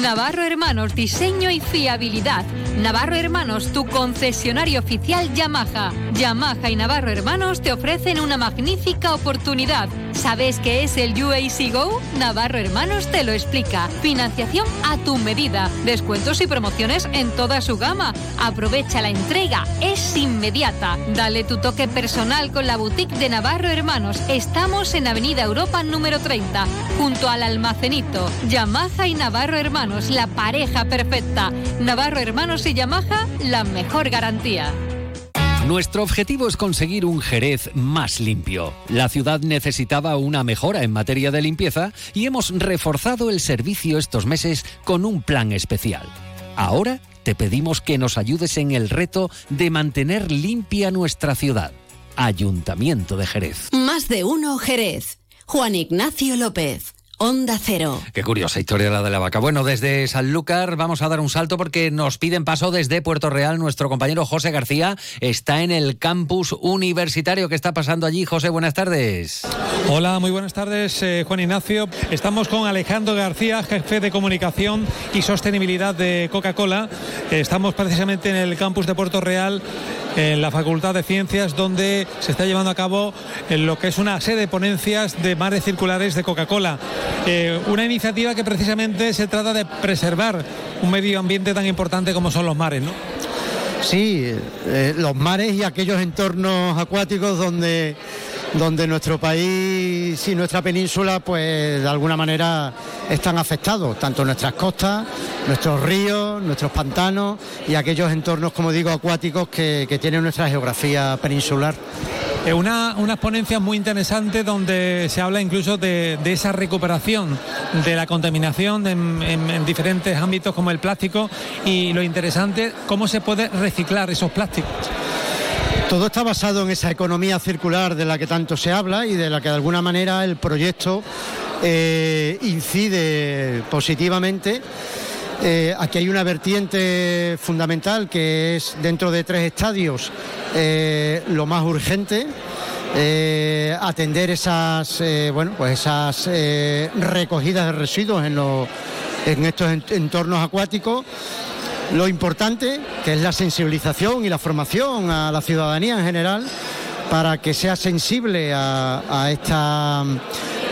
Navarro Hermanos, diseño y fiabilidad. Navarro Hermanos, tu concesionario oficial Yamaha. Yamaha y Navarro Hermanos te ofrecen una magnífica oportunidad. ¿Sabes qué es el UAC Go? Navarro Hermanos te lo explica. Financiación a tu medida. Descuentos y promociones en toda su gama. Aprovecha la entrega. Es inmediata. Dale tu toque personal con la boutique de Navarro Hermanos. Estamos en Avenida Europa número 30, junto al almacenito. Yamaha y Navarro Hermanos, la pareja perfecta. Navarro Hermanos y Yamaha, la mejor garantía. Nuestro objetivo es conseguir un Jerez más limpio. La ciudad necesitaba una mejora en materia de limpieza y hemos reforzado el servicio estos meses con un plan especial. Ahora te pedimos que nos ayudes en el reto de mantener limpia nuestra ciudad. Ayuntamiento de Jerez. Más de uno Jerez. Juan Ignacio López. Onda Cero. Qué curiosa historia la de la vaca. Bueno, desde Sanlúcar vamos a dar un salto porque nos piden paso desde Puerto Real. Nuestro compañero José García está en el campus universitario. ¿Qué está pasando allí, José? Buenas tardes. Hola, muy buenas tardes, eh, Juan Ignacio. Estamos con Alejandro García, jefe de comunicación y sostenibilidad de Coca-Cola. Estamos precisamente en el campus de Puerto Real, en la Facultad de Ciencias, donde se está llevando a cabo lo que es una serie de ponencias de mares circulares de Coca-Cola. Eh, una iniciativa que precisamente se trata de preservar un medio ambiente tan importante como son los mares, ¿no? Sí, eh, los mares y aquellos entornos acuáticos donde, donde nuestro país y nuestra península, pues de alguna manera están afectados, tanto nuestras costas, nuestros ríos, nuestros pantanos y aquellos entornos, como digo, acuáticos que, que tiene nuestra geografía peninsular. Eh, una, unas ponencias muy interesantes donde se habla incluso de, esa recuperación de la contaminación en- en diferentes ámbitos como el plástico y lo interesante, cómo se puede reciclar esos plásticos. Todo está basado en esa economía circular de la que tanto se habla y de la que de alguna manera el proyecto eh, incide positivamente. Eh, aquí hay una vertiente fundamental que es dentro de tres estadios eh, lo más urgente. atender esas bueno pues esas recogidas de residuos en, los- en estos en- entornos acuáticos lo importante, que es la sensibilización y la formación a la ciudadanía en general, para que sea sensible a, esta-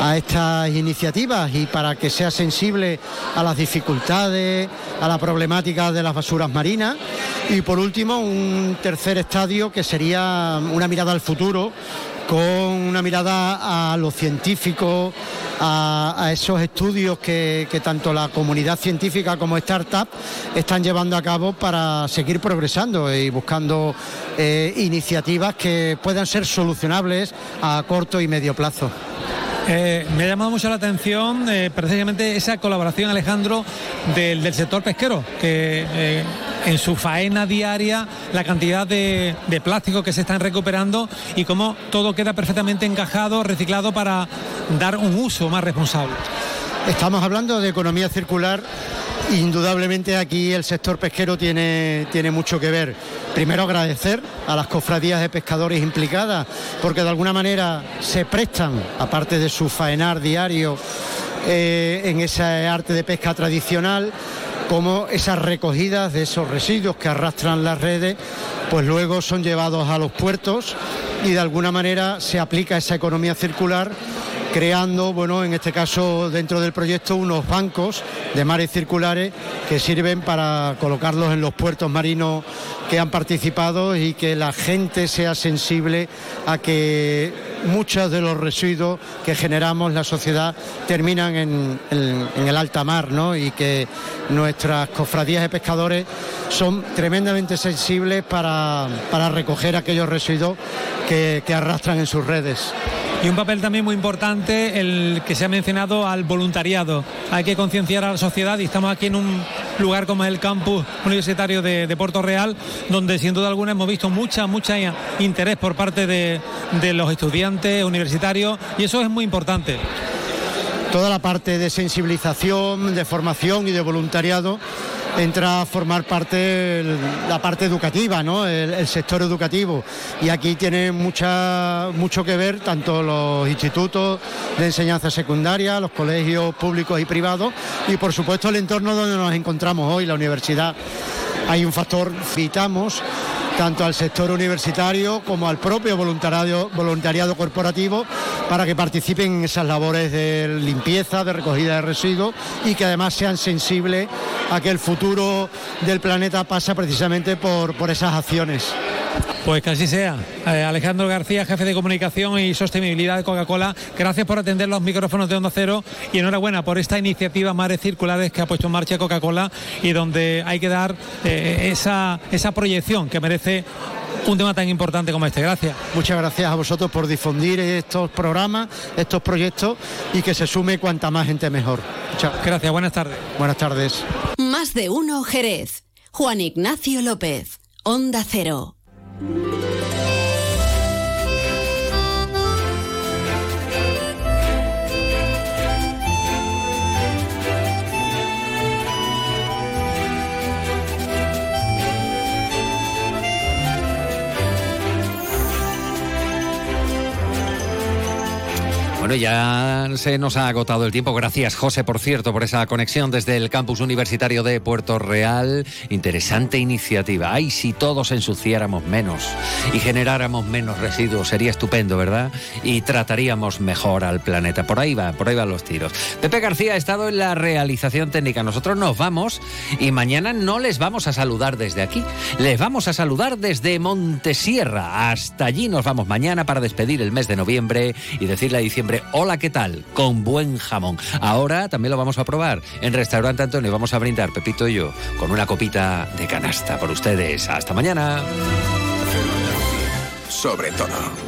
a estas iniciativas y para que sea sensible a las dificultades, a la problemática de las basuras marinas. Y por último, un tercer estadio que sería una mirada al futuro, con una mirada a lo científico, a, esos estudios que, que tanto la comunidad científica como startup están llevando a cabo para seguir progresando y buscando eh, iniciativas que puedan ser solucionables a corto y medio plazo. Eh, me ha llamado mucho la atención eh, precisamente esa colaboración, Alejandro, del, sector pesquero, que eh, en su faena diaria la cantidad de, de plástico que se están recuperando y cómo todo queda perfectamente encajado, reciclado para dar un uso más responsable. Estamos hablando de economía circular. Indudablemente aquí el sector pesquero tiene, tiene mucho que ver. Primero agradecer a las cofradías de pescadores implicadas, porque de alguna manera se prestan, aparte de su faenar diario, eh, en ese arte de pesca tradicional, como esas recogidas de esos residuos que arrastran las redes, pues luego son llevados a los puertos y de alguna manera se aplica esa economía circular creando, bueno, en este caso dentro del proyecto unos bancos de mares circulares que sirven para colocarlos en los puertos marinos que han participado y que la gente sea sensible a que muchos de los residuos que generamos la sociedad terminan en, en- el alta mar, ¿no? Y que nuestras cofradías de pescadores son tremendamente sensibles para, para recoger aquellos residuos que, que arrastran en sus redes. Y un papel también muy importante el que se ha mencionado al voluntariado. Hay que concienciar a la sociedad y estamos aquí en un lugar como el campus universitario de, de Puerto Real, donde sin duda alguna hemos visto mucha, mucha interés por parte de los estudiantes universitarios y eso es muy importante. toda la parte de sensibilización, de formación y de voluntariado entra a formar parte la parte educativa, ¿no? el, el sector educativo. Y aquí tiene mucha, mucho que ver tanto los institutos de enseñanza secundaria, los colegios públicos y privados y por supuesto el entorno donde nos encontramos hoy, la universidad. Hay un factor, citamos, tanto al sector universitario como al propio voluntariado, corporativo para que participen en esas labores de limpieza, de recogida de residuos y que además sean sensibles a que el futuro del planeta pasa precisamente por esas acciones. Pues que así sea. Eh, Alejandro García, jefe de comunicación y sostenibilidad de Coca-Cola, gracias por atender los micrófonos de Onda Cero y enhorabuena por esta iniciativa Mares Circulares que ha puesto en marcha Coca-Cola y donde hay que dar eh, esa, esa proyección que merece un tema tan importante como este. Gracias. Muchas gracias a vosotros por difundir estos programas, estos proyectos y que se sume cuanta más gente mejor. Gracias, buenas tardes. Buenas tardes. Más de uno Jerez. Juan Ignacio López. Onda Cero. Música Bueno, ya se nos ha agotado el tiempo. Gracias, José, por cierto, por esa conexión desde el campus universitario de Puerto Real. Interesante iniciativa. Ay, si todos ensuciáramos menos y generáramos menos residuos, sería estupendo, ¿verdad? Y trataríamos mejor al planeta. Por ahí va, por ahí van los tiros. Pepe García ha estado en la realización técnica. Nosotros nos vamos y mañana no les vamos a saludar desde aquí. Les vamos a saludar desde Montesierra. Hasta allí nos vamos mañana para despedir el mes de noviembre y decirle a diciembre, hola, ¿qué tal? Con buen jamón. Ahora también lo vamos a probar en Restaurante Antonio. Vamos a brindar, Pepito y yo, con una copita de canasta por ustedes. Hasta mañana. Sobre todo.